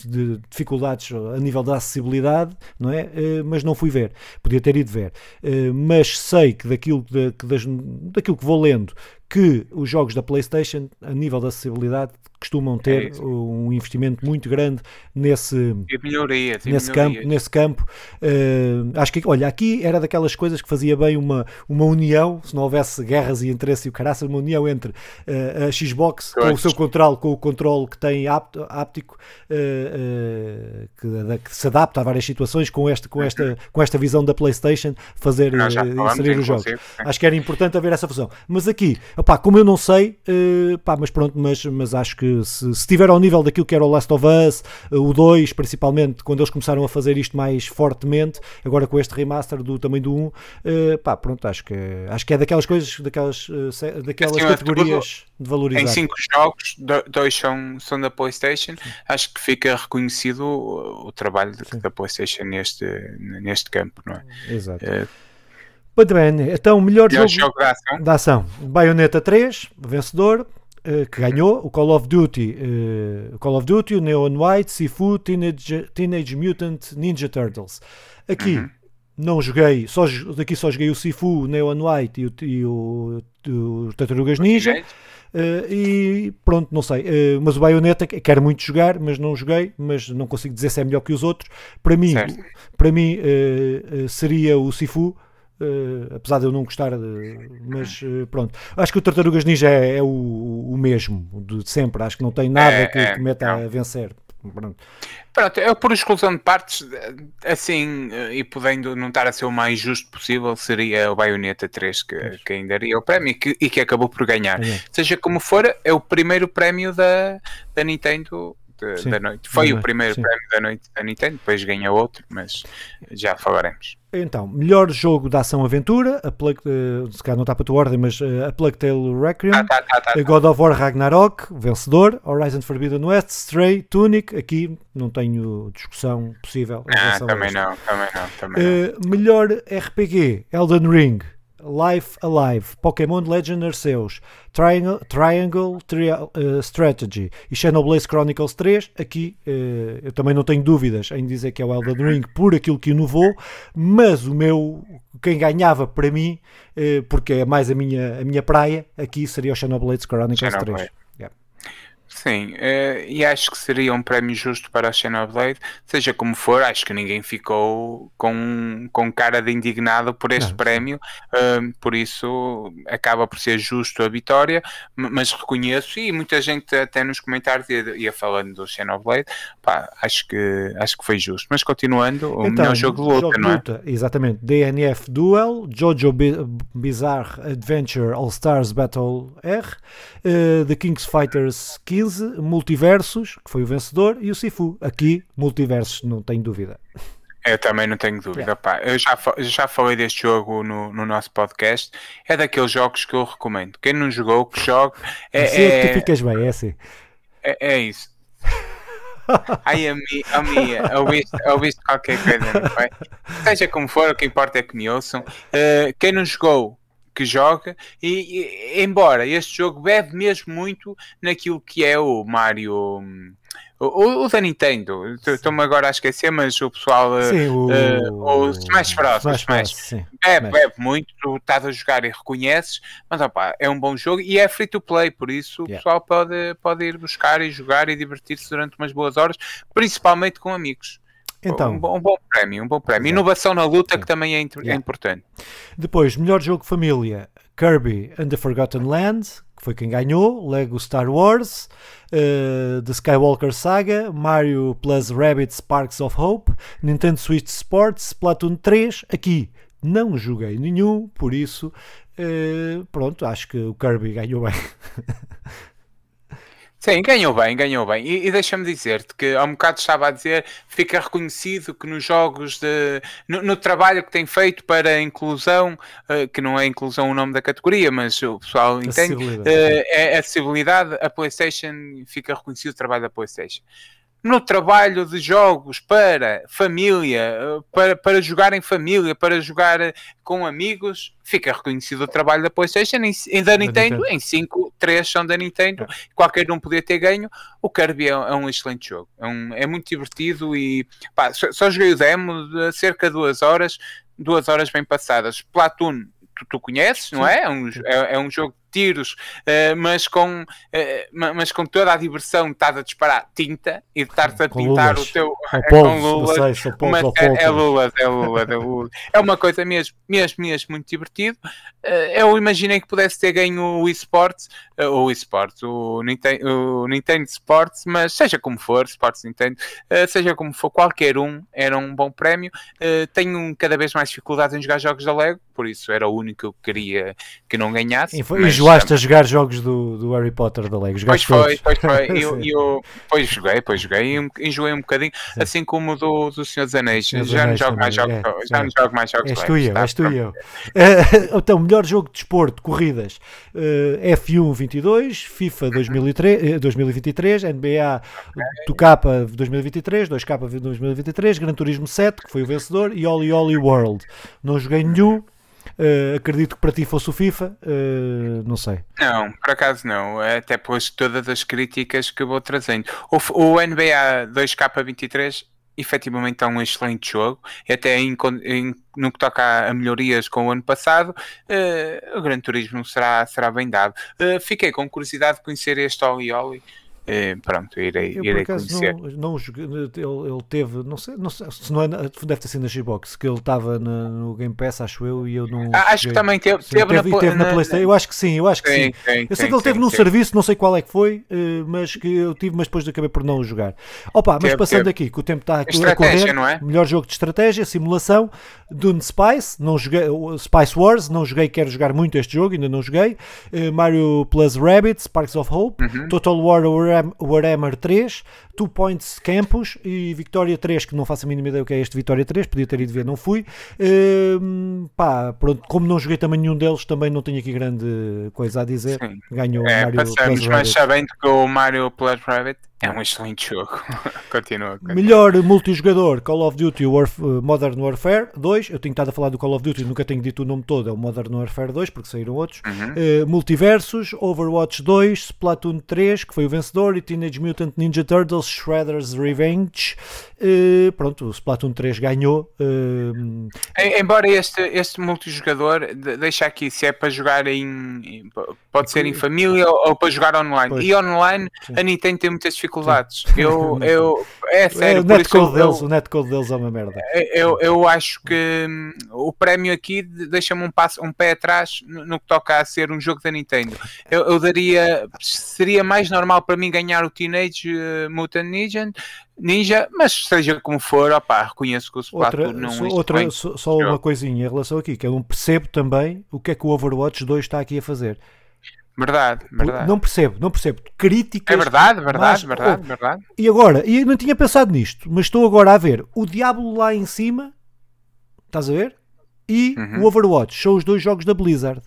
de- dificuldades a nível da acessibilidade, não é? Eh, Mas não fui ver, podia ter ido ver, Eh, mas sei que daquilo, da- que daquilo que vou lendo, que os jogos da PlayStation, a nível da acessibilidade, costumam ter É um investimento muito grande nesse, nesse campo, nesse campo. Eh, acho que, olha, aqui era daquelas coisas que fazia bem uma, uma união, se não houvesse guerras e interesse e o caraças, uma união entre eh, a Xbox com o seu controle, com o controle que tem ápt- áptico, eh, eh, que, que, se adapta a várias situações com esta, com esta, com esta visão da PlayStation fazer inserir os jogos. Acho que era importante haver essa fusão. Mas aqui, opá, como eu não sei, uh, pá, mas pronto, mas, mas acho que se, estiver ao nível daquilo que era o Last of Us, uh, o 2, principalmente, quando eles começaram a fazer isto mais fortemente, agora com este remaster do também do 1, uh, pá, pronto, acho que, acho que é daquelas coisas, daquelas, daquelas assim, categorias de valorizar. Em 5 jogos, dois são, são da PlayStation, acho que fica reconhecido o, o trabalho da PlayStation neste, neste campo, não é? Exato. Muito bem, então melhor jogo, jogo da, ação. da ação. Bayonetta 3, vencedor, uh, que ganhou, o Call of Duty, uh, Call of Duty, o Neon White, Sifu, Teenage, Teenage Mutant Ninja Turtles. Aqui uhum. não joguei, só, daqui só joguei o Sifu, o Neon White e o, e o, o Tartarugas Ninja. Uh, e pronto, não sei. Uh, mas o Bayonetta quero muito jogar, mas não joguei, mas não consigo dizer se é melhor que os outros. Para mim, para mim seria o Sifu. Uh, apesar de eu não gostar, de, mas uh, pronto. Acho que o Tartarugas Ninja é, é o, o, mesmo de sempre. Acho que não tem nada é, que, é, que meta não. a vencer. Pronto. Pronto, eu por exclusão de partes, assim, eh, e podendo não estar a ser o mais justo possível, seria o Bayonetta 3 que, que ainda daria o prémio e que, e que acabou por ganhar. É. Seja como for, é o primeiro prémio da, da Nintendo de, da noite. Foi o primeiro sim. prémio da noite da Nintendo, depois ganha outro, mas já falaremos. Então, melhor jogo de ação-aventura, a Plague, uh, se calhar não está para a tua ordem, mas uh, a Plague Tale Requiem, ah, tá, tá, tá, God of War Ragnarok, vencedor, Horizon Forbidden West, Stray, Tunic, aqui não tenho discussão possível. Ah, também não, também não, também uh, não. Melhor RPG, Elden Ring, Life Alive, Pokémon Legend Arceus, Triangle, Triangle tri, uh, Strategy e Xenoblade Chronicles 3. Aqui uh, eu também não tenho dúvidas em dizer que é o Elden Ring por aquilo que inovou, mas o meu, quem ganhava para mim, uh, porque é mais a minha, a minha praia, aqui seria o Xenoblade Chronicles Xenoblade. 3. Sim, uh, e acho que seria um prémio justo para a Xenoblade, seja como for, acho que ninguém ficou com, com cara de indignado por este Não, prémio, uh, por isso acaba por ser justo a vitória, mas reconheço, e muita gente até nos comentários ia, ia falando do Xenoblade, pá, acho que, acho que foi justo. Mas continuando, o então, melhor jogo de luta, jogo não é? Luta, exatamente, DNF Duel, Jojo Bizarre Adventure All Stars Battle R, uh, The King's Fighters 15, 15, Multiversos, que foi o vencedor, e o Sifu. Aqui, Multiversos, não tenho dúvida. Eu também não tenho dúvida. Pá. Eu já, já falei deste jogo no, no nosso podcast. É daqueles jogos que eu recomendo. Quem não jogou, que jogue. É, assim é, é que tu ficas bem, é assim. É, é isso. Ai, a mim, a mim, ouviste qualquer coisa, não é? Seja como for, o que importa é que me ouçam. Uh, quem não jogou, que joga, e, e, embora este jogo bebe mesmo muito naquilo que é o Mario. O, o da Nintendo, estou-me agora a esquecer, mas o pessoal. Eh, sim, o, uh, o Smash Bros. Smash, Smash. Sim. Bebe, bebe muito, tu estás a jogar e reconheces, mas opa, é um bom jogo e é free to play, por isso yeah. o pessoal pode, pode ir buscar e jogar e divertir-se durante umas boas horas, principalmente com amigos. Então, um, bom, um bom prémio, um bom prémio. Exato. Inovação na luta Sim. que também é, é, importante. Depois, melhor jogo família, Kirby and the Forgotten Land, que foi quem ganhou, Lego Star Wars, uh, The Skywalker Saga, Mario plus Rabbit Sparks of Hope, Nintendo Switch Sports, Splatoon 3, aqui não joguei nenhum, por isso, uh, pronto, acho que o Kirby ganhou bem. Sim, ganhou bem, ganhou bem. E, e deixa-me dizer-te que há um bocado estava a dizer, fica reconhecido que nos jogos de. no, no trabalho que tem feito para a inclusão, uh, que não é inclusão o nome da categoria, mas o pessoal entende, uh, é acessibilidade, a PlayStation fica reconhecido o trabalho da PlayStation no trabalho de jogos para família, para, para jogar em família, para jogar com amigos, fica reconhecido o trabalho da PlayStation e da Nintendo. Em 5, 3 são da Nintendo, é. qualquer um podia ter ganho. O Kirby é, é um excelente jogo, é, um, é muito divertido e pá, só, só, joguei o demo de cerca de duas horas, duas horas bem passadas. Platoon, tu, tu conheces, não é? É um, é, é um jogo tiros, uh, mas, com, uh, mas com toda a diversão de estar a disparar tinta e de estar-te a pintar o teu. É, com lulas, sei, mas é, é lulas, é lulas, é lulas. É uma coisa mesmo, mesmo, mesmo muito divertido. Uh, eu imaginei que pudesse ter ganho o eSports, o eSports, o Nintendo, o Nintendo Sports, mas seja como for, Sports Nintendo, seja como for, qualquer um era um bom prémio. tenho cada vez mais dificuldade em jogar jogos da Lego, por isso era o único que eu queria que não ganhasse. E foi, mas, enjoaste a jogar jogos do, do Harry Potter da Lego? Pois foi, pois foi. eu, eu, pois joguei, pois joguei e enjoei um bocadinho, Sim. assim como do, do Senhor dos Anéis. já não jogo mais jogos, é, já não jogo mais jogos. És tu e eu, és tu e eu. Então, melhor jogo de desporto, corridas, uh, F1 22, FIFA 2003, 2023, NBA do K 2023, 2K 2023, Gran Turismo 7, que foi o vencedor, e Oli Oli World. Não joguei nenhum, Uh, acredito que para ti fosse o FIFA, uh, não sei. Não, por acaso não, até pois todas as críticas que vou trazendo. O, o NBA 2K23 efetivamente é um excelente jogo, até em, em, no que toca a melhorias com o ano passado, uh, o Gran Turismo será, será bem dado. fiquei com curiosidade de conhecer este Oli Oli. É, pronto, irei, eu, irei conhecer. Não, não, ele, ele teve, não sei, não sei, se não é, deve ter sido na Xbox, que ele estava no Game Pass, acho eu, e eu não. Ah, acho que também teve, sim, teve, teve, na, teve na, na, PlayStation. Eu acho que sim, eu acho que sim. sim. eu sei que ele teve num serviço, não sei qual é que foi, eh, mas que eu tive, mas depois acabei por não o jogar. Opa, mas passando aqui, que o tempo está a correr, é? melhor jogo de estratégia, simulação, Dune Spice, não joguei, Spice Wars, não joguei, quero jogar muito este jogo, ainda não joguei. Uh, Mario Plus Rabbit, Sparks of Hope, uhum. Total War Warhammer 3, Two Points Campus e Victoria 3, que não faço a mínima ideia o que é este Victoria 3, podia ter ido ver, não fui. Uh, pá, pronto, como não joguei também nenhum deles, também não tenho aqui grande coisa a dizer. Sim. Ganhou é, Mario passamos, Plus Rabbit. Mas sabendo que o Mario Plus Rabbit é um excelente jogo. continua, continua, Melhor multijogador Call of Duty Warf Modern Warfare 2. Eu tenho estado a falar do Call of Duty, nunca tenho dito o nome todo. É o Modern Warfare 2, porque saíram outros. Uhum. Uh, Multiversos, Overwatch 2, Splatoon 3, que foi o vencedor, e Teenage Mutant Ninja Turtles Shredder's Revenge. Uh, pronto, o Splatoon 3 ganhou. Uh... Embora este, este multijogador, deixa aqui se é para jogar em. Pode ser em família ou, ou para jogar online. Pois. E online, Sim. a Nintendo tem muitas dificuldades dificuldades. Eu, eu, é sério, o netcode deles, eu, o netcode deles é uma merda. Eu, eu acho que hum, o prémio aqui deixa-me um, passo, um pé atrás no, que toca a ser um jogo da Nintendo. Eu, eu daria, seria mais normal para mim ganhar o Teenage uh, Mutant Ninja, Ninja, mas seja como for, opá, reconheço que o Splatoon outra, não é outra, Só, só uma coisinha em relação aqui, que eu não percebo também o que é que o Overwatch 2 está aqui a fazer. Verdade, verdade. Não percebo, não percebo. Críticas. É verdade, verdade, verdade, oh, verdade. E agora, e eu não tinha pensado nisto, mas estou agora a ver o Diablo lá em cima, estás a ver? E uhum. o Overwatch, são os dois jogos da Blizzard.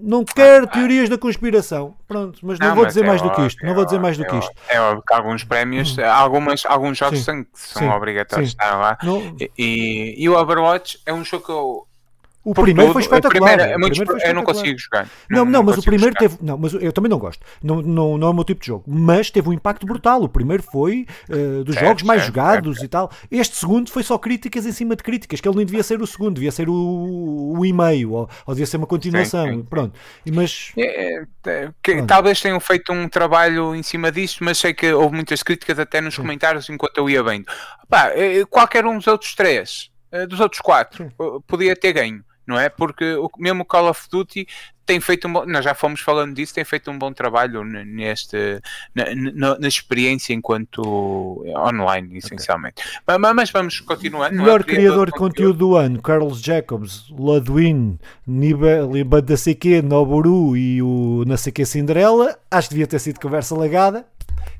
Não quero ah, teorias da conspiração. Pronto, mas não, não vou dizer é mais óbvio, do que isto. Não vou dizer mais do que isto. É óbvio que alguns prémios, algumas, alguns jogos sim, são, são sim, obrigatórios sim. estar lá. Não... E, e, o Overwatch é um jogo que eu o primeiro foi espetacular. Primeiro, é muito, primeiro foi eu não consigo jogar. Não, não, não mas o primeiro jogar. teve. Não, mas eu também não gosto. Não, não, não é o meu tipo de jogo. Mas teve um impacto brutal. O primeiro foi uh, dos jogos mais jogados e tal. Este segundo foi só críticas em cima de críticas. Que ele nem devia ser o segundo, devia ser o, o e-mail. Ou, ou devia ser uma continuação. Sim, sim. Pronto. Mas. É, é, que, Pronto. Talvez tenham feito um trabalho em cima disto, mas sei que houve muitas críticas até nos sim. comentários enquanto eu ia vendo. Pá, eh, qualquer um dos outros três, eh, dos outros quatro, podia ter ganho não é? Porque o, mesmo o Call of Duty tem feito um bom, nós já fomos falando disso, tem feito um bom trabalho neste, na, na, na experiência enquanto online, essencialmente. Okay. Mas, mas, vamos continuando. É? Melhor criador de conteúdo do ano, Carlos Jacobs, Ludwin, Niba da CQ, Noburu e o na CQ Cinderela. Acho que devia ter sido conversa lagada.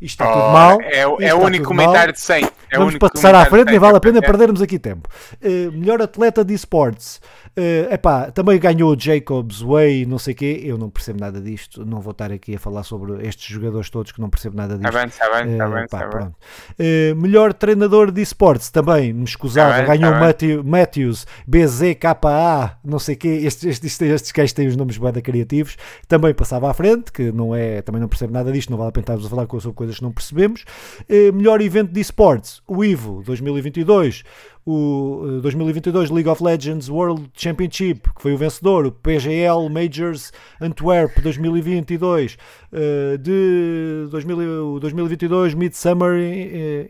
Isto está oh, tudo mal. É, é o único comentário de 100. É Vamos passar à frente, nem vale a pena perdermos aqui tempo. Uh, melhor atleta de esportes. Uh, epá, também ganhou Jacobs Way, não sei o quê. Eu não percebo nada disto. Não vou estar aqui a falar sobre estes jogadores todos que não percebo nada disto. Está bem, está bem, está uh, bem. Bem. Uh, melhor treinador de esportes também, me escusava. Tá ganhou tá Matthew, Matthews, BZKA, não sei o quê. Estes, estes, estes gajos têm os nomes bada criativos. Também passava à frente, que não é, também não percebo nada disto. Não vale a pena estarmos a falar sobre coisas que não percebemos. Uh, melhor evento de esportes o Evo 2022, o 2022 League of Legends World Championship, que foi o vencedor, o PGL Majors Antwerp 2022, uh, de 2000, 2022 Midsummer uh,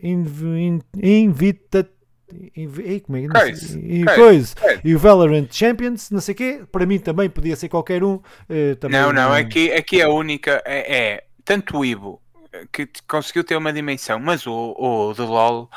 Invita e, como é, coisa, e, coisa. e o Valorant Champions, não sei o quê, para mim também podia ser qualquer um. Uh, também, não, não, aqui, aqui a única é, é tanto o Ivo que conseguiu ter uma dimensão, mas o, o do LOL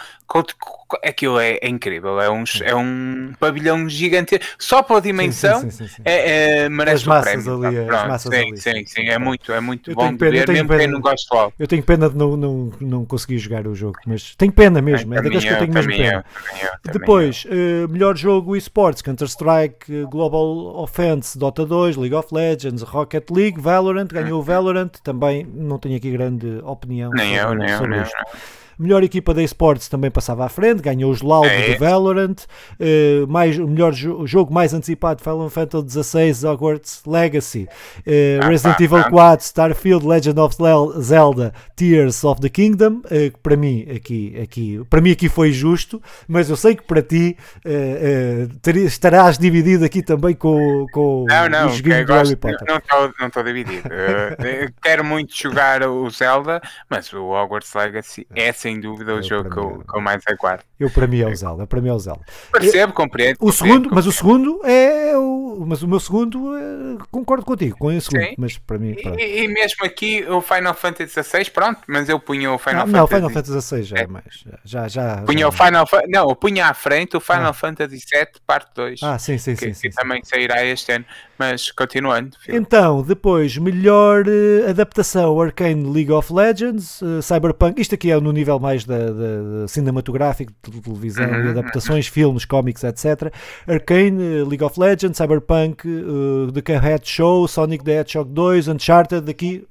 aquilo é, é incrível, é um, é um pavilhão gigante, só pela dimensão sim, sim, sim, é, é, merece as prémio. Ali, tá? as massas sim, ali. sim, sim, é muito, é muito bom pena, ver, mesmo pena, quem não gosta LOL. Eu tenho pena de não, não, não conseguir jogar o jogo, mas tenho pena mesmo, é, é daqueles que eu tenho mesmo pena. Eu, eu, Depois, uh, melhor jogo eSports, Counter-Strike, Global Offense, Dota 2, League of Legends, Rocket League, Valorant, ganhou o Valorant, também não tenho aqui grande opinião nem sobre, eu, nem sobre eu, isto. Nem eu. Melhor equipa da esportes também passava à frente, ganhou os Loud é. do Valorant. Uh, mais, o melhor jo jogo mais antecipado, Final Fantasy XVI Hogwarts Legacy. Uh, ah, Resident pá, Evil pá. 4, Starfield, Legend of Zelda, Tears of the Kingdom. Uh, para mim aqui, aqui, para mim aqui foi justo, mas eu sei que para ti ter, estarás dividido aqui também com, com não, não, o joguinho do Harry Potter. Não estou dividido. quero muito jogar o Zelda, mas o Hogwarts Legacy é sem dúvida o eu, jogo que eu, que eu, mais aguardo. Eu para mim é o Zelda, para mim é o Zelda. Percebo, compreendo. O segundo, compreendo. mas o segundo é o, mas o meu segundo é, concordo contigo com o segundo, Sim. mas para mim e, e, mesmo aqui o Final Fantasy XVI, pronto, mas eu punha o Final não, Fantasy. Não, o Final Fantasy XVI já é, mais, já já. Punha já... o Final, não, eu punha à frente o Final ah. Fantasy VII parte 2. Ah, sim, sim, que, sim, sim, que também sairá este ano, mas continuando. Filho. Então, depois melhor uh, adaptação Arcane League of Legends, uh, Cyberpunk, isto aqui é no nível mais da, da, da cinematográfico, de televisão uhum, e adaptações, uhum. filmes, cómics, etc. Arcane, League of Legends, Cyberpunk, uh, The Head Show, Sonic the Hedgehog 2, Uncharted, aqui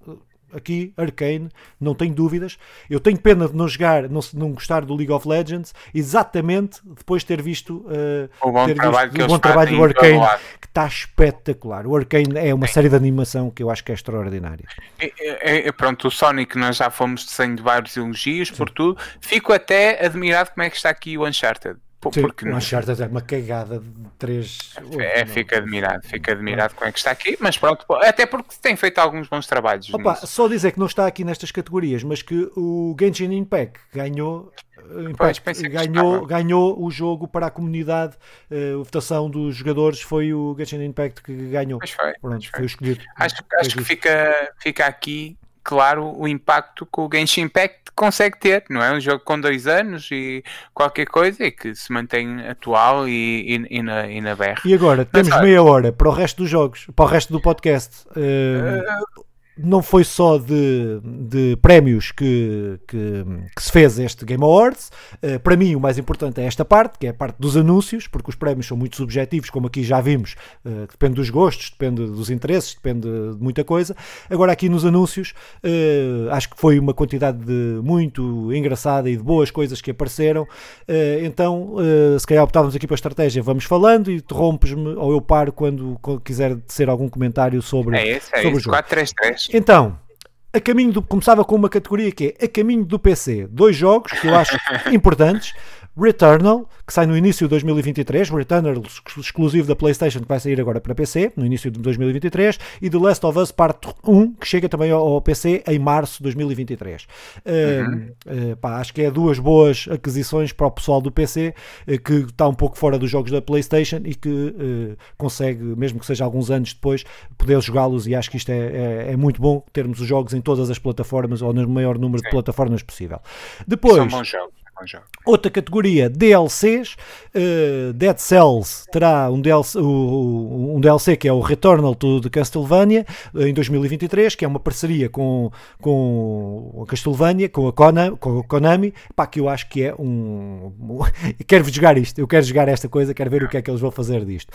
aqui, Arcane, não tenho dúvidas. Eu tenho pena de não jogar, não, não gostar do League of Legends, exatamente depois de ter visto uh, o bom ter trabalho, visto, o bom trabalho do Arcane, que está espetacular. O Arcane é uma série de animação que eu acho que é extraordinária. É, é, pronto, o Sonic nós já fomos de vários elogios Sim. por tudo. Fico até admirado como é que está aqui o Uncharted. Sim, porque o Uncharted é uma cagada de três. É, fica admirado, fica admirado como é que está aqui, mas pronto, até porque tem feito alguns bons trabalhos. Opa, só dizer que não está aqui nestas categorias, mas que o Genshin Impact ganhou. Impact, pois, ganhou, ganhou o jogo para a comunidade. Uh, a votação dos jogadores foi o Genshin Impact que ganhou. Pois foi, Pronto, foi. foi escolhido. Acho, acho que fica, fica aqui claro o impacto que o Genshin Impact consegue ter, não é? Um jogo com dois anos e qualquer coisa e que se mantém atual e, e, e na, e na BR. E agora, temos Mas, meia hora para o resto dos jogos, para o resto do podcast. Uh, uh, não foi só de, de prémios que, que, que, se fez este Game Awards. Uh, para mim, o mais importante é esta parte, que é a parte dos anúncios, porque os prémios são muito subjetivos, como aqui já vimos, uh, depende dos gostos, depende dos interesses, depende de muita coisa. Agora, aqui nos anúncios, uh, acho que foi uma quantidade de muito engraçada e de boas coisas que apareceram. então, se calhar optávamos aqui para a estratégia, vamos falando e interrompes-me ou eu paro quando, quando quiser ser algum comentário sobre, é esse, é sobre esse. o jogo. 433. Então, a caminho do, começava com uma categoria que é a caminho do PC. Dois jogos que eu acho importantes. Returnal, que sai no início de 2023, Returnal exclusivo da PlayStation, que vai sair agora para PC, no início de 2023, e The Last of Us Part 1, que chega também ao, PC em março de 2023. Uhum. Uh, uh, pá, acho que é duas boas aquisições para o pessoal do PC, uh, que está um pouco fora dos jogos da PlayStation e que consegue, mesmo que seja alguns anos depois, poder jogá-los, e acho que isto é, é, é, muito bom termos os jogos em todas as plataformas ou no maior número de plataformas possível. Depois, São bons jogos Outra categoria, DLCs. Uh, Dead Cells terá um DLC, um DLC que é o Returnal to the Castlevania em 2023, que é uma parceria com, com a Castlevania, com a, Konami, com a Konami, pá, que eu acho que é um. quero jogar isto, eu quero jogar esta coisa, quero ver o que é que eles vão fazer disto.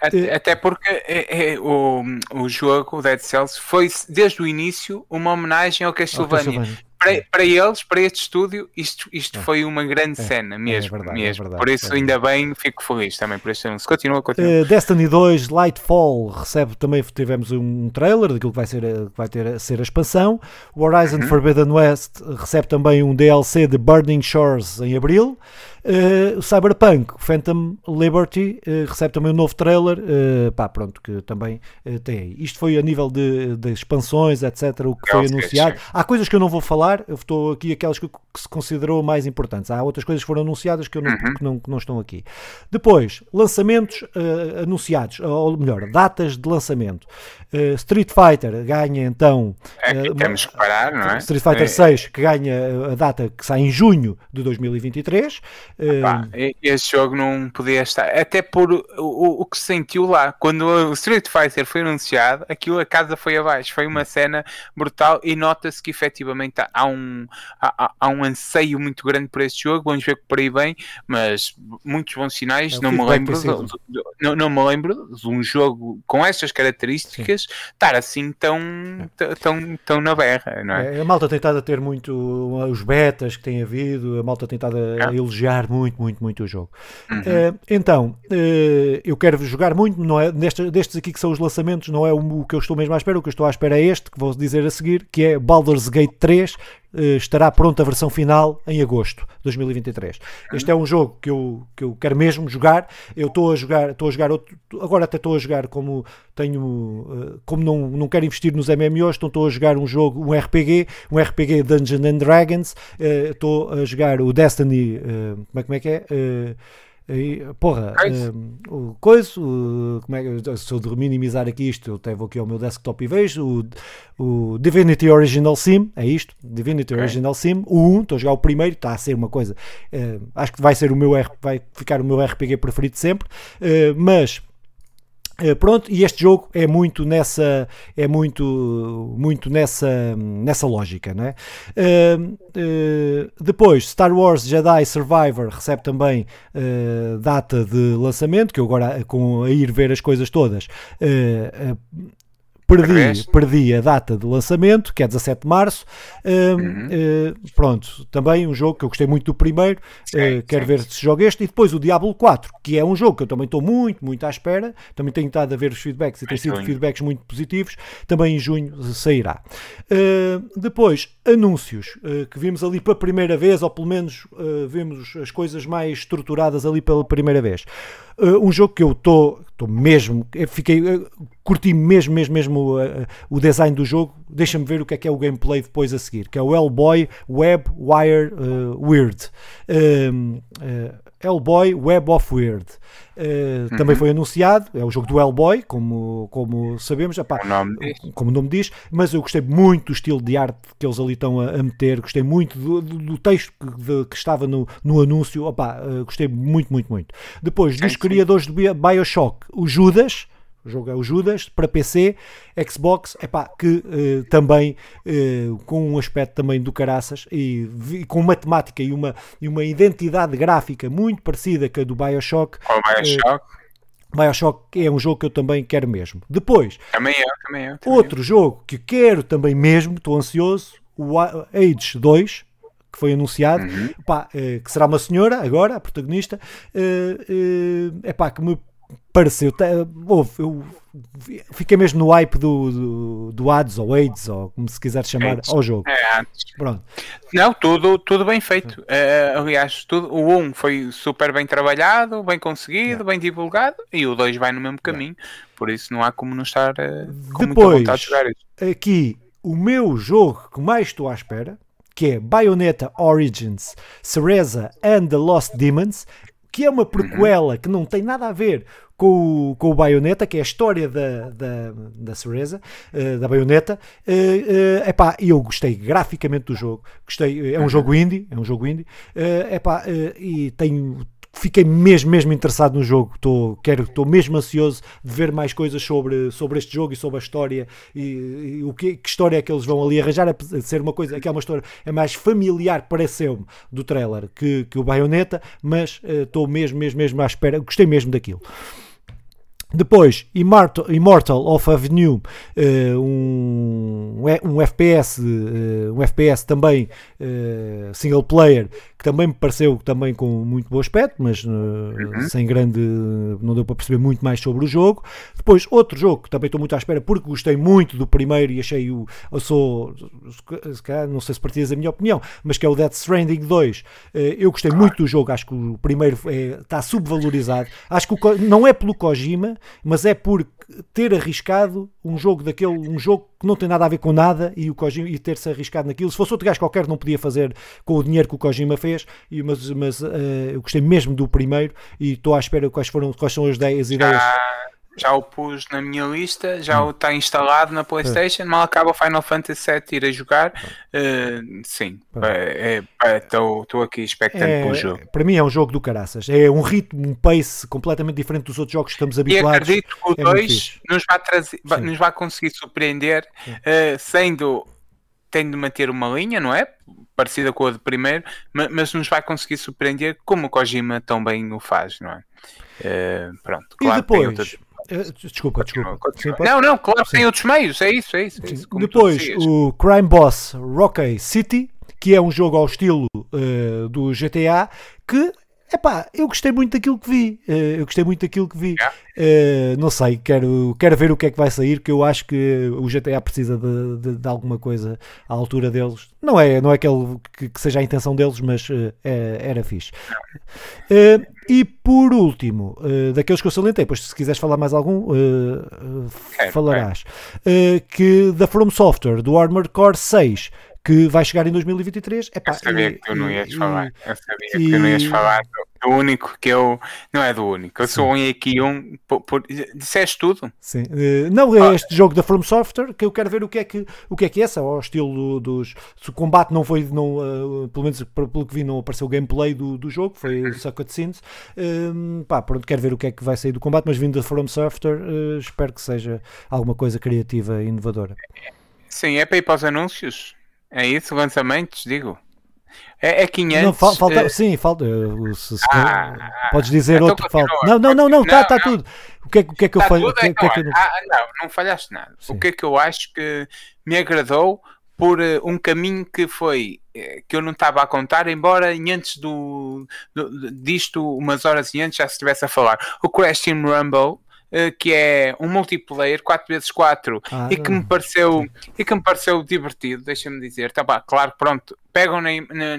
Até, até porque é, é, o, o jogo, o Dead Cells, foi desde o início uma homenagem ao Castlevania. Ao Castlevania para, para eles, para este estúdio, isto, isto é. foi uma grande é. cena mesmo. Verdade, mesmo. Verdade, por isso, ainda bem, fico feliz também por este anúncio. Continua, continua. Uh, Destiny 2 Lightfall recebe também, tivemos um trailer daquilo que vai ser, que vai ter a ser a expansão. O Horizon uhum. Forbidden West recebe também um DLC de Burning Shores em abril. Uh, o Cyberpunk, Phantom Liberty, uh, recebe também um novo trailer, uh, pá, pronto, que também tem aí. Isto foi a nível de, de expansões, etc., o que foi anunciado. Há coisas que eu não vou falar, eu estou aqui aquelas que, que, se considerou mais importantes. Há outras coisas que foram anunciadas que, eu não, uhum. que, não, que não estão aqui. Depois, lançamentos anunciados, ou melhor, datas de lançamento. Street Fighter ganha então. É, temos que parar, não é? Street Fighter é. 6, que ganha a data que sai em junho de 2023. Epá, esse jogo não podia estar, até por o, o, que se sentiu lá. Quando o Street Fighter foi anunciado, aquilo a casa foi abaixo. Foi uma cena brutal e nota-se que efetivamente há um, há, há, um anseio muito grande por este jogo. Vamos ver que por aí bem, mas muitos bons sinais. É, não, me lembro de, de, não, não, me lembro de um jogo com estas características Sim. Estar assim tão, é. tão, tão na berra. Não é? é? a malta tem estado a ter muito os betas que tem havido, a malta tem estado a, a elogiar muito, muito, muito o jogo. Uhum. Uh, então, uh, eu quero jogar muito, não é? Destes, destes aqui que são os lançamentos, não é o, que eu estou mesmo à espera, o que eu estou à espera é este, que vou dizer a seguir, que é Baldur's Gate 3, Uh, estará pronta a versão final em agosto de 2023. Este é um jogo que eu, que eu quero mesmo jogar. Eu estou a jogar, estou a jogar outro, agora até estou a jogar como tenho, uh, como não, não quero investir nos MMOs, então estou a jogar um jogo, um RPG, um RPG Dungeons and Dragons. Uh, estou a jogar o Destiny, é, como é que é? E, porra, um, o coisa, o, como é que se eu minimizar aqui isto, eu até vou aqui ao meu desktop e vejo o, o Divinity Original Sim, é isto, Divinity okay. Original Sim, o 1, estou a jogar o primeiro, está a ser uma coisa, uh, acho que vai ser o meu vai ficar o meu RPG preferido sempre, uh, mas pronto, e este jogo é muito nessa é muito muito nessa nessa lógica? Uh, uh, depois Star Wars Jedi Survivor recebe também uh, data de lançamento, que eu agora com a ir ver as coisas todas perdi, perdi a data de lançamento, que é 17 de março. Uh, uhum. uh, pronto, também um jogo que eu gostei muito do primeiro, sim, uh, quero sim. ver se joga este. E depois o Diablo 4, que é um jogo que eu também estou muito, muito à espera. Também tenho estado a ver os feedbacks e tem sido feedbacks muito positivos. Também em junho sairá. Depois, anúncios que vimos ali pela primeira vez, ou pelo menos vemos as coisas mais estruturadas ali pela primeira vez. um jogo que eu estou mesmo, fiquei curti mesmo, mesmo, mesmo uh, o design do jogo. Deixa-me ver o que é que é o gameplay depois a seguir, que é o Hellboy Web Wire uh, Weird. Um, uh, Hellboy Web of Weird. Uh, uhum. Também foi anunciado, é o jogo do Hellboy, como, como sabemos, epá, o nome como o nome diz, mas eu gostei muito do estilo de arte que eles ali estão a, a meter, gostei muito do, do texto que, de, que, estava no, no anúncio, opá, uh, gostei muito, muito, muito. Depois, dos criadores de Bioshock, o Judas, o jogo é o Judas, para PC, Xbox, epá, que uh, também uh, com um aspecto também do caraças e, e, com uma temática e uma, e uma identidade gráfica muito parecida com a do Bioshock. O Bioshock. Uh, Bioshock é um jogo que eu também quero mesmo. Depois, também eu, também eu. Também outro eu. jogo que quero também mesmo, estou ansioso, o Age 2, que foi anunciado, uhum. epá, que será uma senhora agora, a protagonista, epá, que me pareceu. Houve, eu fiquei mesmo no hype do, do, do ads ou AIDS, ou como se quiser chamar, AIDS. ao jogo. É, antes. Pronto. Não, tudo, tudo bem feito. Uh, aliás, tudo, o 1 foi super bem trabalhado, bem conseguido, bem divulgado, e o 2 vai no mesmo caminho. Por isso não há como não estar uh, com Depois, de jogar isso. Aqui, o meu jogo que mais estou à espera que é Bayonetta Origins, Cereza and the Lost Demons, que é uma prequela que não tem nada a ver com o, com o Bayonetta, que é a história da, da, da Cereza, uh, da Bayonetta. Uh, uh, epá, eu gostei graficamente do jogo. Gostei, é um jogo indie, é um jogo indie. Uh, epá, uh, e tenho fiquei mesmo, mesmo interessado no jogo. Estou, quero, mesmo ansioso de ver mais coisas sobre, sobre este jogo e sobre a história e, e o que, que, história é que eles vão ali arranjar. A ser uma coisa, aqui é uma história é mais familiar, pareceu-me, do trailer que, que o Bayonetta, mas uh, estou mesmo, mesmo, mesmo à espera. Gostei mesmo daquilo. Depois, Immortal, of Avenue, uh, um, um, FPS, uh, um FPS também uh, single player, que também me pareceu também com muito bom aspecto, mas uhum. sem grande, não deu para perceber muito mais sobre o jogo. Depois, outro jogo que também estou muito à espera, porque gostei muito do primeiro e achei o, eu sou, não sei se partilhas a minha opinião, mas que é o Death Stranding 2. eu gostei muito do jogo, acho que o primeiro é, está subvalorizado. Acho que o, não é pelo Kojima, mas é por ter arriscado um jogo daquele, um jogo que não tem nada a ver com nada e o Kojima e ter-se arriscado naquilo. Se fosse outro gajo qualquer não podia fazer com o dinheiro que o Kojima fez, e, mas, mas uh, eu gostei mesmo do primeiro e estou à espera quais foram quais são as ideias. Ah já o pus na minha lista, já hum. o está instalado na PlayStation. Mal acaba o Final Fantasy VII ir a jogar. Uh, sim, estou é, é, aqui expectante é, pelo jogo. Para mim é um jogo do caraças. É um ritmo, um pace completamente diferente dos outros jogos que estamos habituados. E acredito que o 2 é nos, vai trazer, nos vai conseguir surpreender, uh, sendo tendo de manter uma linha, não é? Parecida com a de primeiro, mas, nos vai conseguir surpreender como o Kojima tão bem o faz, não é? Uh, pronto, claro, e depois, eh, desculpa, desculpa. Sim, não, não, claro, tem outros meios, é isso, é isso. É isso Depois, o Crime Boss Rocky City, que é um jogo ao estilo uh, do GTA, que Epá, eu gostei muito daquilo que vi. Uh, eu gostei muito daquilo que vi. Uh, não sei, quero, quero ver o que é que vai sair, que eu acho que o GTA precisa de, de, de alguma coisa à altura deles. Não é, não é aquele que, que seja a intenção deles, mas uh, é, era fixe. e por último, daqueles que eu salientei, depois se quiseres falar mais algum, falarás. que da From Software, do Armored Core 6 que vai chegar em 2023. Epá, eu sabia e, que tu não ias e, falar. Eu sabia e, que tu não ias falar do, único que eu. Não é do único. Eu sim. sou um aqui um. Por, por, disseste tudo? Sim. Uh, não, é este jogo da From Software que eu quero ver o que é que, o que, é, que é essa, ao estilo dos. Se o combate não foi. Não, uh, pelo menos pelo que vi, não apareceu o gameplay do, do jogo, foi uhum. só cutscenes. Uh, pá, pronto, quero ver o que é que vai sair do combate, mas vindo da From Software, uh, espero que seja alguma coisa criativa e inovadora. Sim, é para ir para os anúncios. É isso, lançamentos, digo. É, é 500. Não, fal, falta, uh... Sim, falta. Se, se, ah, podes dizer então outro que falta. Não, não, não, não, está tá tudo. O que é, o que, é que eu? Que, é, que é que eu... ah, não, não falhaste nada. Sim. O que é que eu acho que me agradou por uh, um caminho que foi que eu não estava a contar, embora antes do, do, disto, umas horas e antes já se estivesse a falar. O Crash Team Rumble eh, que é um multiplayer 4x4 ah, e que me pareceu e que me pareceu divertido, deixa-me dizer. Tá, pá, claro, pronto, pegam na, na,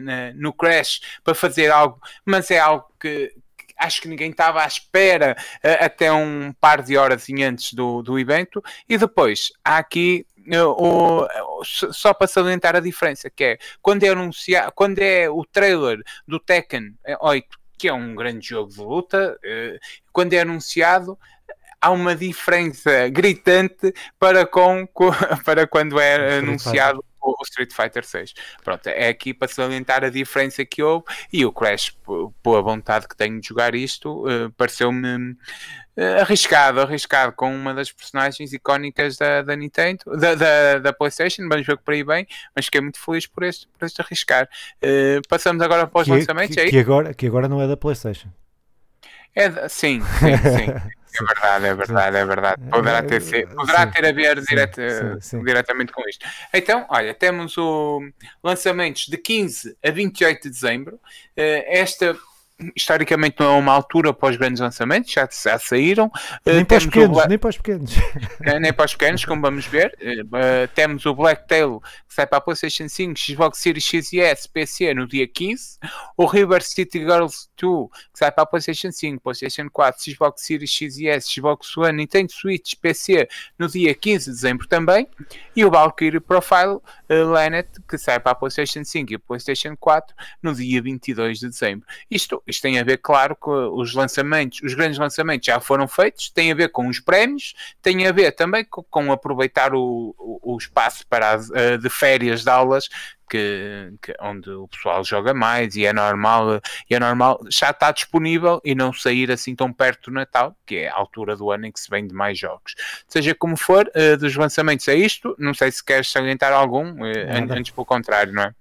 na, no Crash para fazer algo, mas é algo que, acho que ninguém estava à espera uh, até um par de horas antes do, do evento. E depois há aqui uh, o, só para salientar a diferença, que é quando é anunciado, quando é o trailer do Tekken 8 que é um grande jogo de luta, eh, quando é anunciado, há uma diferença gritante para, com, para quando é anunciado o Street Fighter 6. Pronto, é aqui para salientar a diferença que houve e o Crash, pela vontade que tenho de jogar isto, uh, pareceu-me uh, arriscado, arriscado com uma das personagens icónicas da, da Nintendo, da, da, da, PlayStation, vamos ver que por aí bem, mas fiquei muito feliz por este, por este arriscar. Uh, passamos agora para os que, lançamentos, que, é que agora, que agora não é da PlayStation. É, sim, sim, sim. É verdade, é verdade, é verdade. Poderá ter, ser, poderá ter a ver direto, diretamente com isto. Então, olha, temos o lançamentos de 15 a 28 de dezembro. Eh, esta historicamente não é uma altura para os grandes lançamentos, já, já saíram. Eh, nem, uh, para os pequenos, Black... nem para os pequenos, nem para os pequenos, como vamos ver. Uh, temos o Black Tail que sai para a PlayStation 5, Xbox Series X e S, PC no dia 15. O River City Girls 2 que sai para a PlayStation 5, PlayStation 4, Xbox Series X e S, Xbox One, Nintendo Switch, PC no dia 15 de dezembro também. E o Valkyrie Profile uh, Lanet que sai para a PlayStation 5 e a PlayStation 4 no dia 22 de dezembro. Isto isto tem a ver, claro, com os lançamentos, os grandes lançamentos já foram feitos, tem a ver com os prémios, tem a ver também com, com aproveitar o, o, o, espaço para uh, de férias de aulas que, que, onde o pessoal joga mais e é normal, e é normal já está disponível e não sair assim tão perto do Natal, que é a altura do ano em que se vende mais jogos. Seja como for, uh, dos lançamentos é isto. Não sei se queres salientar algum, uh, antes pelo contrário, não é?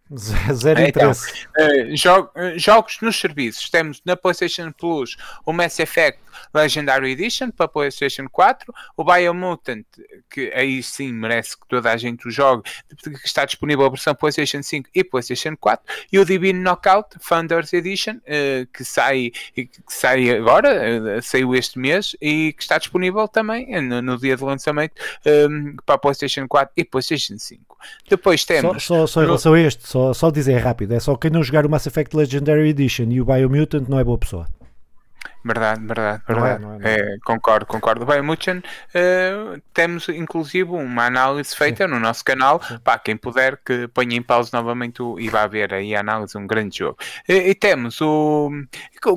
Zero então, interesse. Uh, jo jogos nos serviços. Temos na PlayStation Plus o Mass Effect Legendary Edition para PlayStation 4, o Biomutant, que aí sim merece que toda a gente o jogue, que está disponível a versão PlayStation 5 e PlayStation 4, e o Divine Knockout Founders Edition, uh, que, sai, que sai agora, uh, saiu este mês, e que está disponível também no, no dia de lançamento um, para PlayStation 4 e PlayStation 5. Depois temos. Só, só, só em relação a este, só, só dizer rápido: é só quem não jogar o Mass Effect Legendary Edition e o Biomutant não é boa pessoa. Verdade, verdade, verdade. Não é, não é, não é. concordo, concordo. Bem, Muchan, uh, temos inclusive uma análise feita Sim. no nosso canal. Pá, quem puder que ponha em pausa novamente o, e vá ver aí a análise, um grande jogo. E, e temos o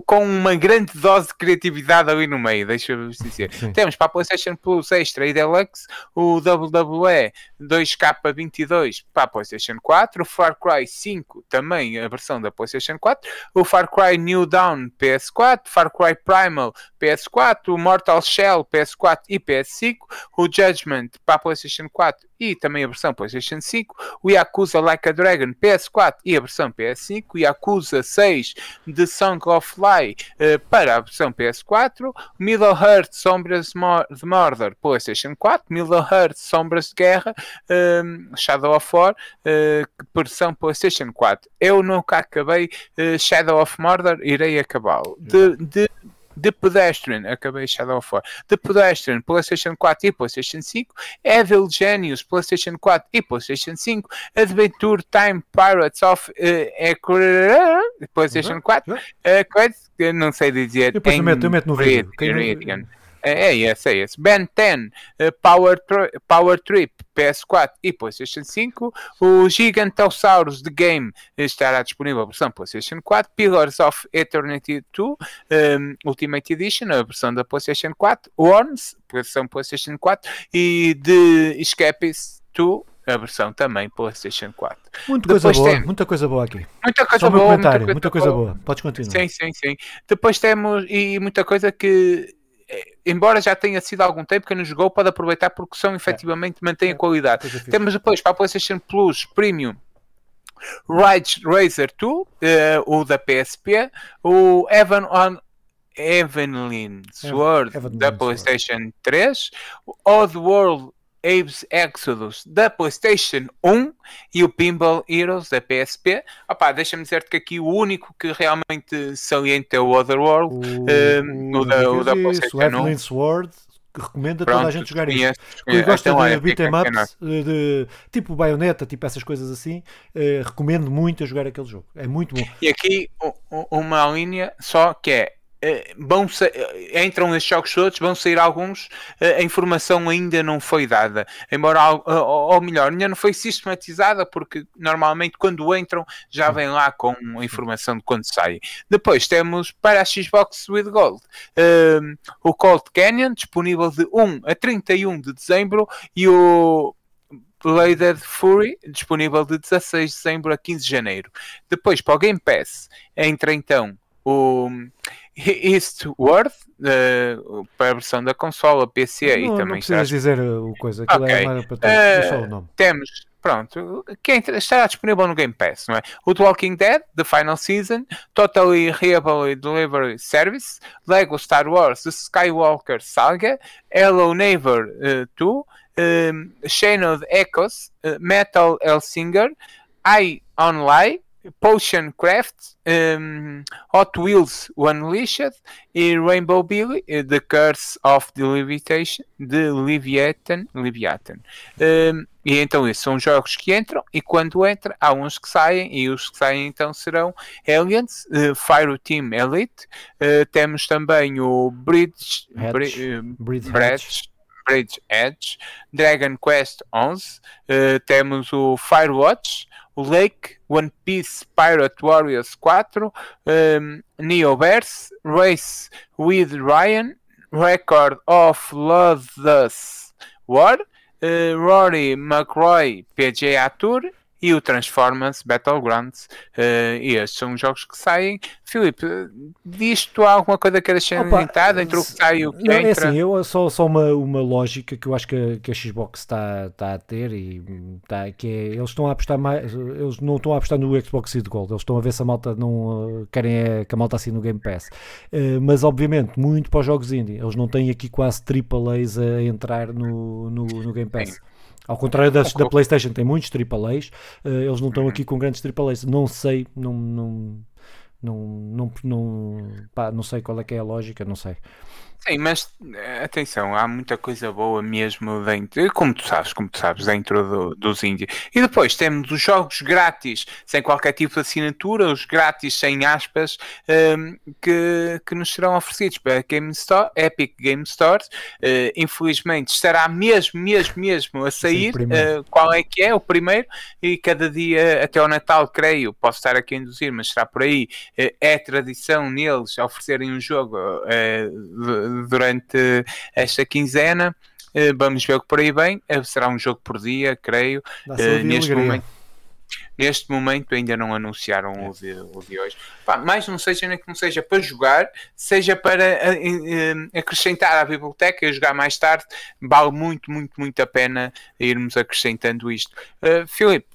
com uma grande dose de criatividade ali no meio, deixa-vos dizer. Sim. Temos para a PlayStation Plus Extra e Deluxe o WWE 2K22 para a PlayStation 4, o Far Cry 5 também a versão da PlayStation 4, o Far Cry New Dawn PS4, Far Cry Primal PS4, o Mortal Shell PS4 e PS5, o Judgment para a PlayStation 4 e também a versão PlayStation 5, o Yakuza Like a Dragon PS4 e a versão PS5, o Yakuza 6 The Song of Lie uh, para a versão PS4, Middle Earth Sombras de Mordor PlayStation 4, Middle Earth Sombras de Guerra uh, Shadow of War uh, versão PlayStation 4. Eu nunca acabei Shadow of Mordor, irei acabá-lo. De, de The Pedestrian, acabei Shadow of War, The Pedestrian, PlayStation 4 e PlayStation 5, Evil Genius, PlayStation 4 e PlayStation 5, Adventure Time Pirates of uh, PlayStation 4, uh, não sei dizer. Depois eu meto, eu meto no vídeo. É, é esse, é esse. Ben 10, uh, Power, Power Trip, PS4 e PlayStation 5. O Gigantosaurus The Game estará disponível a versão PlayStation 4. Pillars of Eternity 2, um, Ultimate Edition, a versão da PlayStation 4. Worms, versão PlayStation 4. E The Escapist 2, a versão também PlayStation 4. Muita coisa boa, tem... muita coisa boa aqui. Muita coisa Só boa, muita coisa, muita coisa boa. boa. Podes continuar. Sim, sim, sim. Depois temos e muita coisa que embora já tenha sido algum tempo que não jogou, pode aproveitar porque são efetivamente é. mantém a é. qualidade. É Temos depois para a PlayStation Plus Premium Ridge Racer 2, uh, o da PSP, o Evan on Evelyn Sword Evan, da PlayStation 3, o Odd World Abe's Exodus da PlayStation 1 e o Pinball Heroes da PSP. Opa, deixa-me dizer-te que aqui o único que realmente salienta é o Otherworld, o, um, o, o, da, o da PlayStation o 1. Sword, que recomendo a toda a gente jogar isso. Quem gosta então, de beat'em ups, de, de, tipo baioneta, tipo essas coisas assim, eh, recomendo muito a jogar aquele jogo. É muito bom. E aqui uma linha só que é eh, vão eh, entram nesses jogos todos, vão sair alguns, eh, a informação ainda não foi dada, embora, ou melhor, ainda não foi sistematizada, porque normalmente quando entram já vem lá com a informação de quando sai. Depois temos para a Xbox with Gold o Cold Canyon, disponível de 1 a 31 de dezembro, e o Bladed Fury, disponível de 16 de dezembro a 15 de janeiro. Depois, para o Game Pass, entra então o Eastward uh, para a versão da consola, PC não, e também. Não precisas dizer o coisa, aquilo é okay. é para uh, o nome. Temos, pronto, quem estará disponível no Game Pass, não é? O The Walking Dead, The Final Season, Totally Reliable Delivery Service, Lego Star Wars, The Skywalker Saga, Hello Neighbor uh, 2, um, Chain of Echoes, uh, Metal Hellsinger, I Online, Potion Craft, um, Hot Wheels Unleashed e Rainbow Billy, uh, The Curse of the Levitation, de Leviathan. Leviathan. Um, e então esses são jogos que entram e quando entra há uns que saem e os que saem então serão Aliens, uh, Fire Team Elite, uh, temos também o Bridge, Bridge, Bridge, Bridge, Bridge Edge, Dragon Quest 11, temos o Firewatch, o Lake, One Piece Pirate Warriors 4, um, Neoverse, Race with Ryan, Record of Loveless War, uh, Rory McRoy PGA Tour e o Transformers Battlegrounds. Uh, e estes são os jogos que saem. Filipe, disto há alguma coisa que queiras salientar entre o que sai e o que não, entra? É assim, eu, só, só uma, uma lógica que eu acho que a, que a Xbox está, está a ter e está, que é, eles estão a apostar mais, eles não estão a apostar no Xbox Seed Gold, eles estão a ver se a malta não querem é, que a malta assine no Game Pass. Uh, mas obviamente, muito para os jogos indie, eles não têm aqui quase AAAs a entrar no, no, no Game Pass. Sim. Ao contrário das, da PlayStation, tem muitos AAAs, uh, eles não estão aqui com grandes AAAs. Não sei, não, não, não, não, não, pá, não sei qual é que é a lógica, não sei. Sim, mas eh, atenção, há muita coisa boa mesmo dentro, como tu sabes, como tu sabes, dentro do, dos índios. E depois temos os jogos grátis, sem qualquer tipo de assinatura, os grátis sem aspas, um, ehm, que, que nos serão oferecidos pela Game Store, Epic Game Stores. Uh, infelizmente estará mesmo, mesmo, mesmo a sair. Sim, uh, qual é que é o primeiro? E cada dia até o Natal, creio, posso estar aqui a induzir, mas será por aí. Uh, é tradição neles oferecerem um jogo durante esta quinzena. Eh, vamos ver o que por aí vem. Eh, será um jogo por dia, creio. Uh, neste momento. Neste momento ainda não anunciaram é. o, de, o de hoje. Pá, mais não seja nem que não seja para jogar, seja para uh, acrescentar à biblioteca e jogar mais tarde, vale muito, muito, muito a pena irmos acrescentando isto. Uh, Filipe,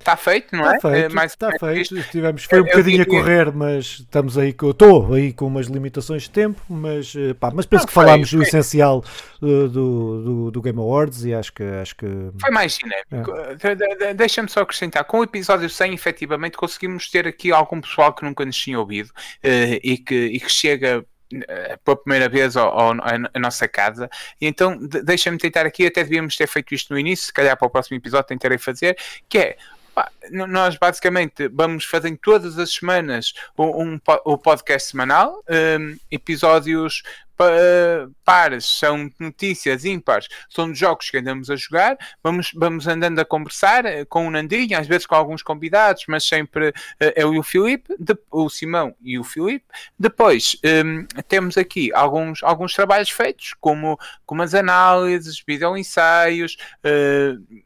Está feito, não está é? Feito, Mais está feito. Estivemos, foi um bocadinho a correr, mas estamos aí, estou aí com umas limitações de tempo, mas, eh, pá, mas penso não, que foi, falámos foi. o essencial do, do, do, Game Awards e acho que. Acho que foi mais dinâmico. É. Deixa-me só acrescentar: com o episódio 100, efetivamente, conseguimos ter aqui algum pessoal que nunca nos tinha ouvido uh, e, que, e que chega eh, pela primeira vez ao, ao, à nossa casa. E então, deixa-me tentar aqui, até devíamos ter feito isto no início, se calhar para o próximo episódio tentarei fazer, que é nós basicamente vamos fazendo todas as semanas um, um, um podcast semanal, um, episódios pares são notícias ímpares, são jogos que andamos a jogar, vamos, vamos andando a conversar eh, com o Nandinho, às vezes com alguns convidados, mas sempre uh, eu e o Filipe, o Simão e o Filipe. Depois um, temos aqui alguns, alguns trabalhos feitos, como, como as análises, vídeo ensaios. Uh,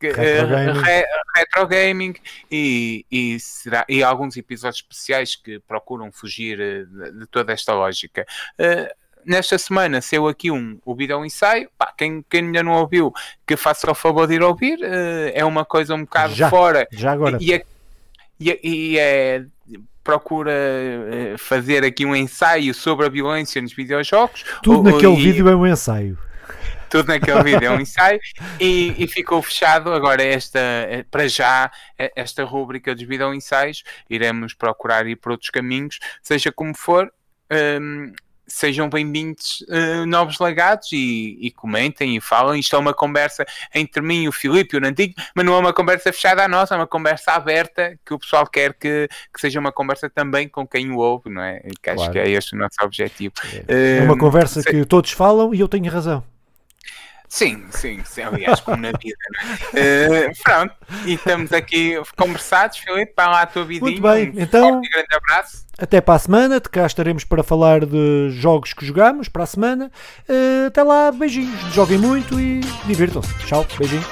retro gaming, re, retro gaming e, e, será, e alguns episódios especiais que procuram fugir eh, de, toda esta lógica. Uh, nesta semana saiu aqui um, o vídeo ensaio. Pá, quem, quem ainda não ouviu, que faça o favor de ir ouvir. Uh, é uma coisa um bocado já, fora. Já agora. E, e, e é procura fazer aqui um ensaio sobre a violência nos videojogos. Tudo naquele e, vídeo é um ensaio tudo naquele vídeo é um ensaio e, e, ficou fechado agora esta para já esta rúbrica dos vídeo ensaios iremos procurar ir por outros caminhos seja como for um, sejam bem-vindos uh, novos legados e, e, comentem e falem. Isto é uma conversa entre mim e o Filipe e o Nantigo, mas não é uma conversa fechada a nós, é uma conversa aberta que o pessoal quer que, que seja uma conversa também com quem o ouve, não é? Que acho que é este o nosso objetivo. É, é uma conversa que todos falam e eu tenho razão. Sim, sim, sim, aliás, como na vida, uh, pronto, e estamos aqui conversados, Filipe, para lá a tua vidinha. Muito bem, um então. grande abraço. Até para a semana, de cá estaremos para falar de jogos que jogamos para a semana. Uh, até lá, beijinhos, joguem muito e divirtam-se. Tchau, beijinho.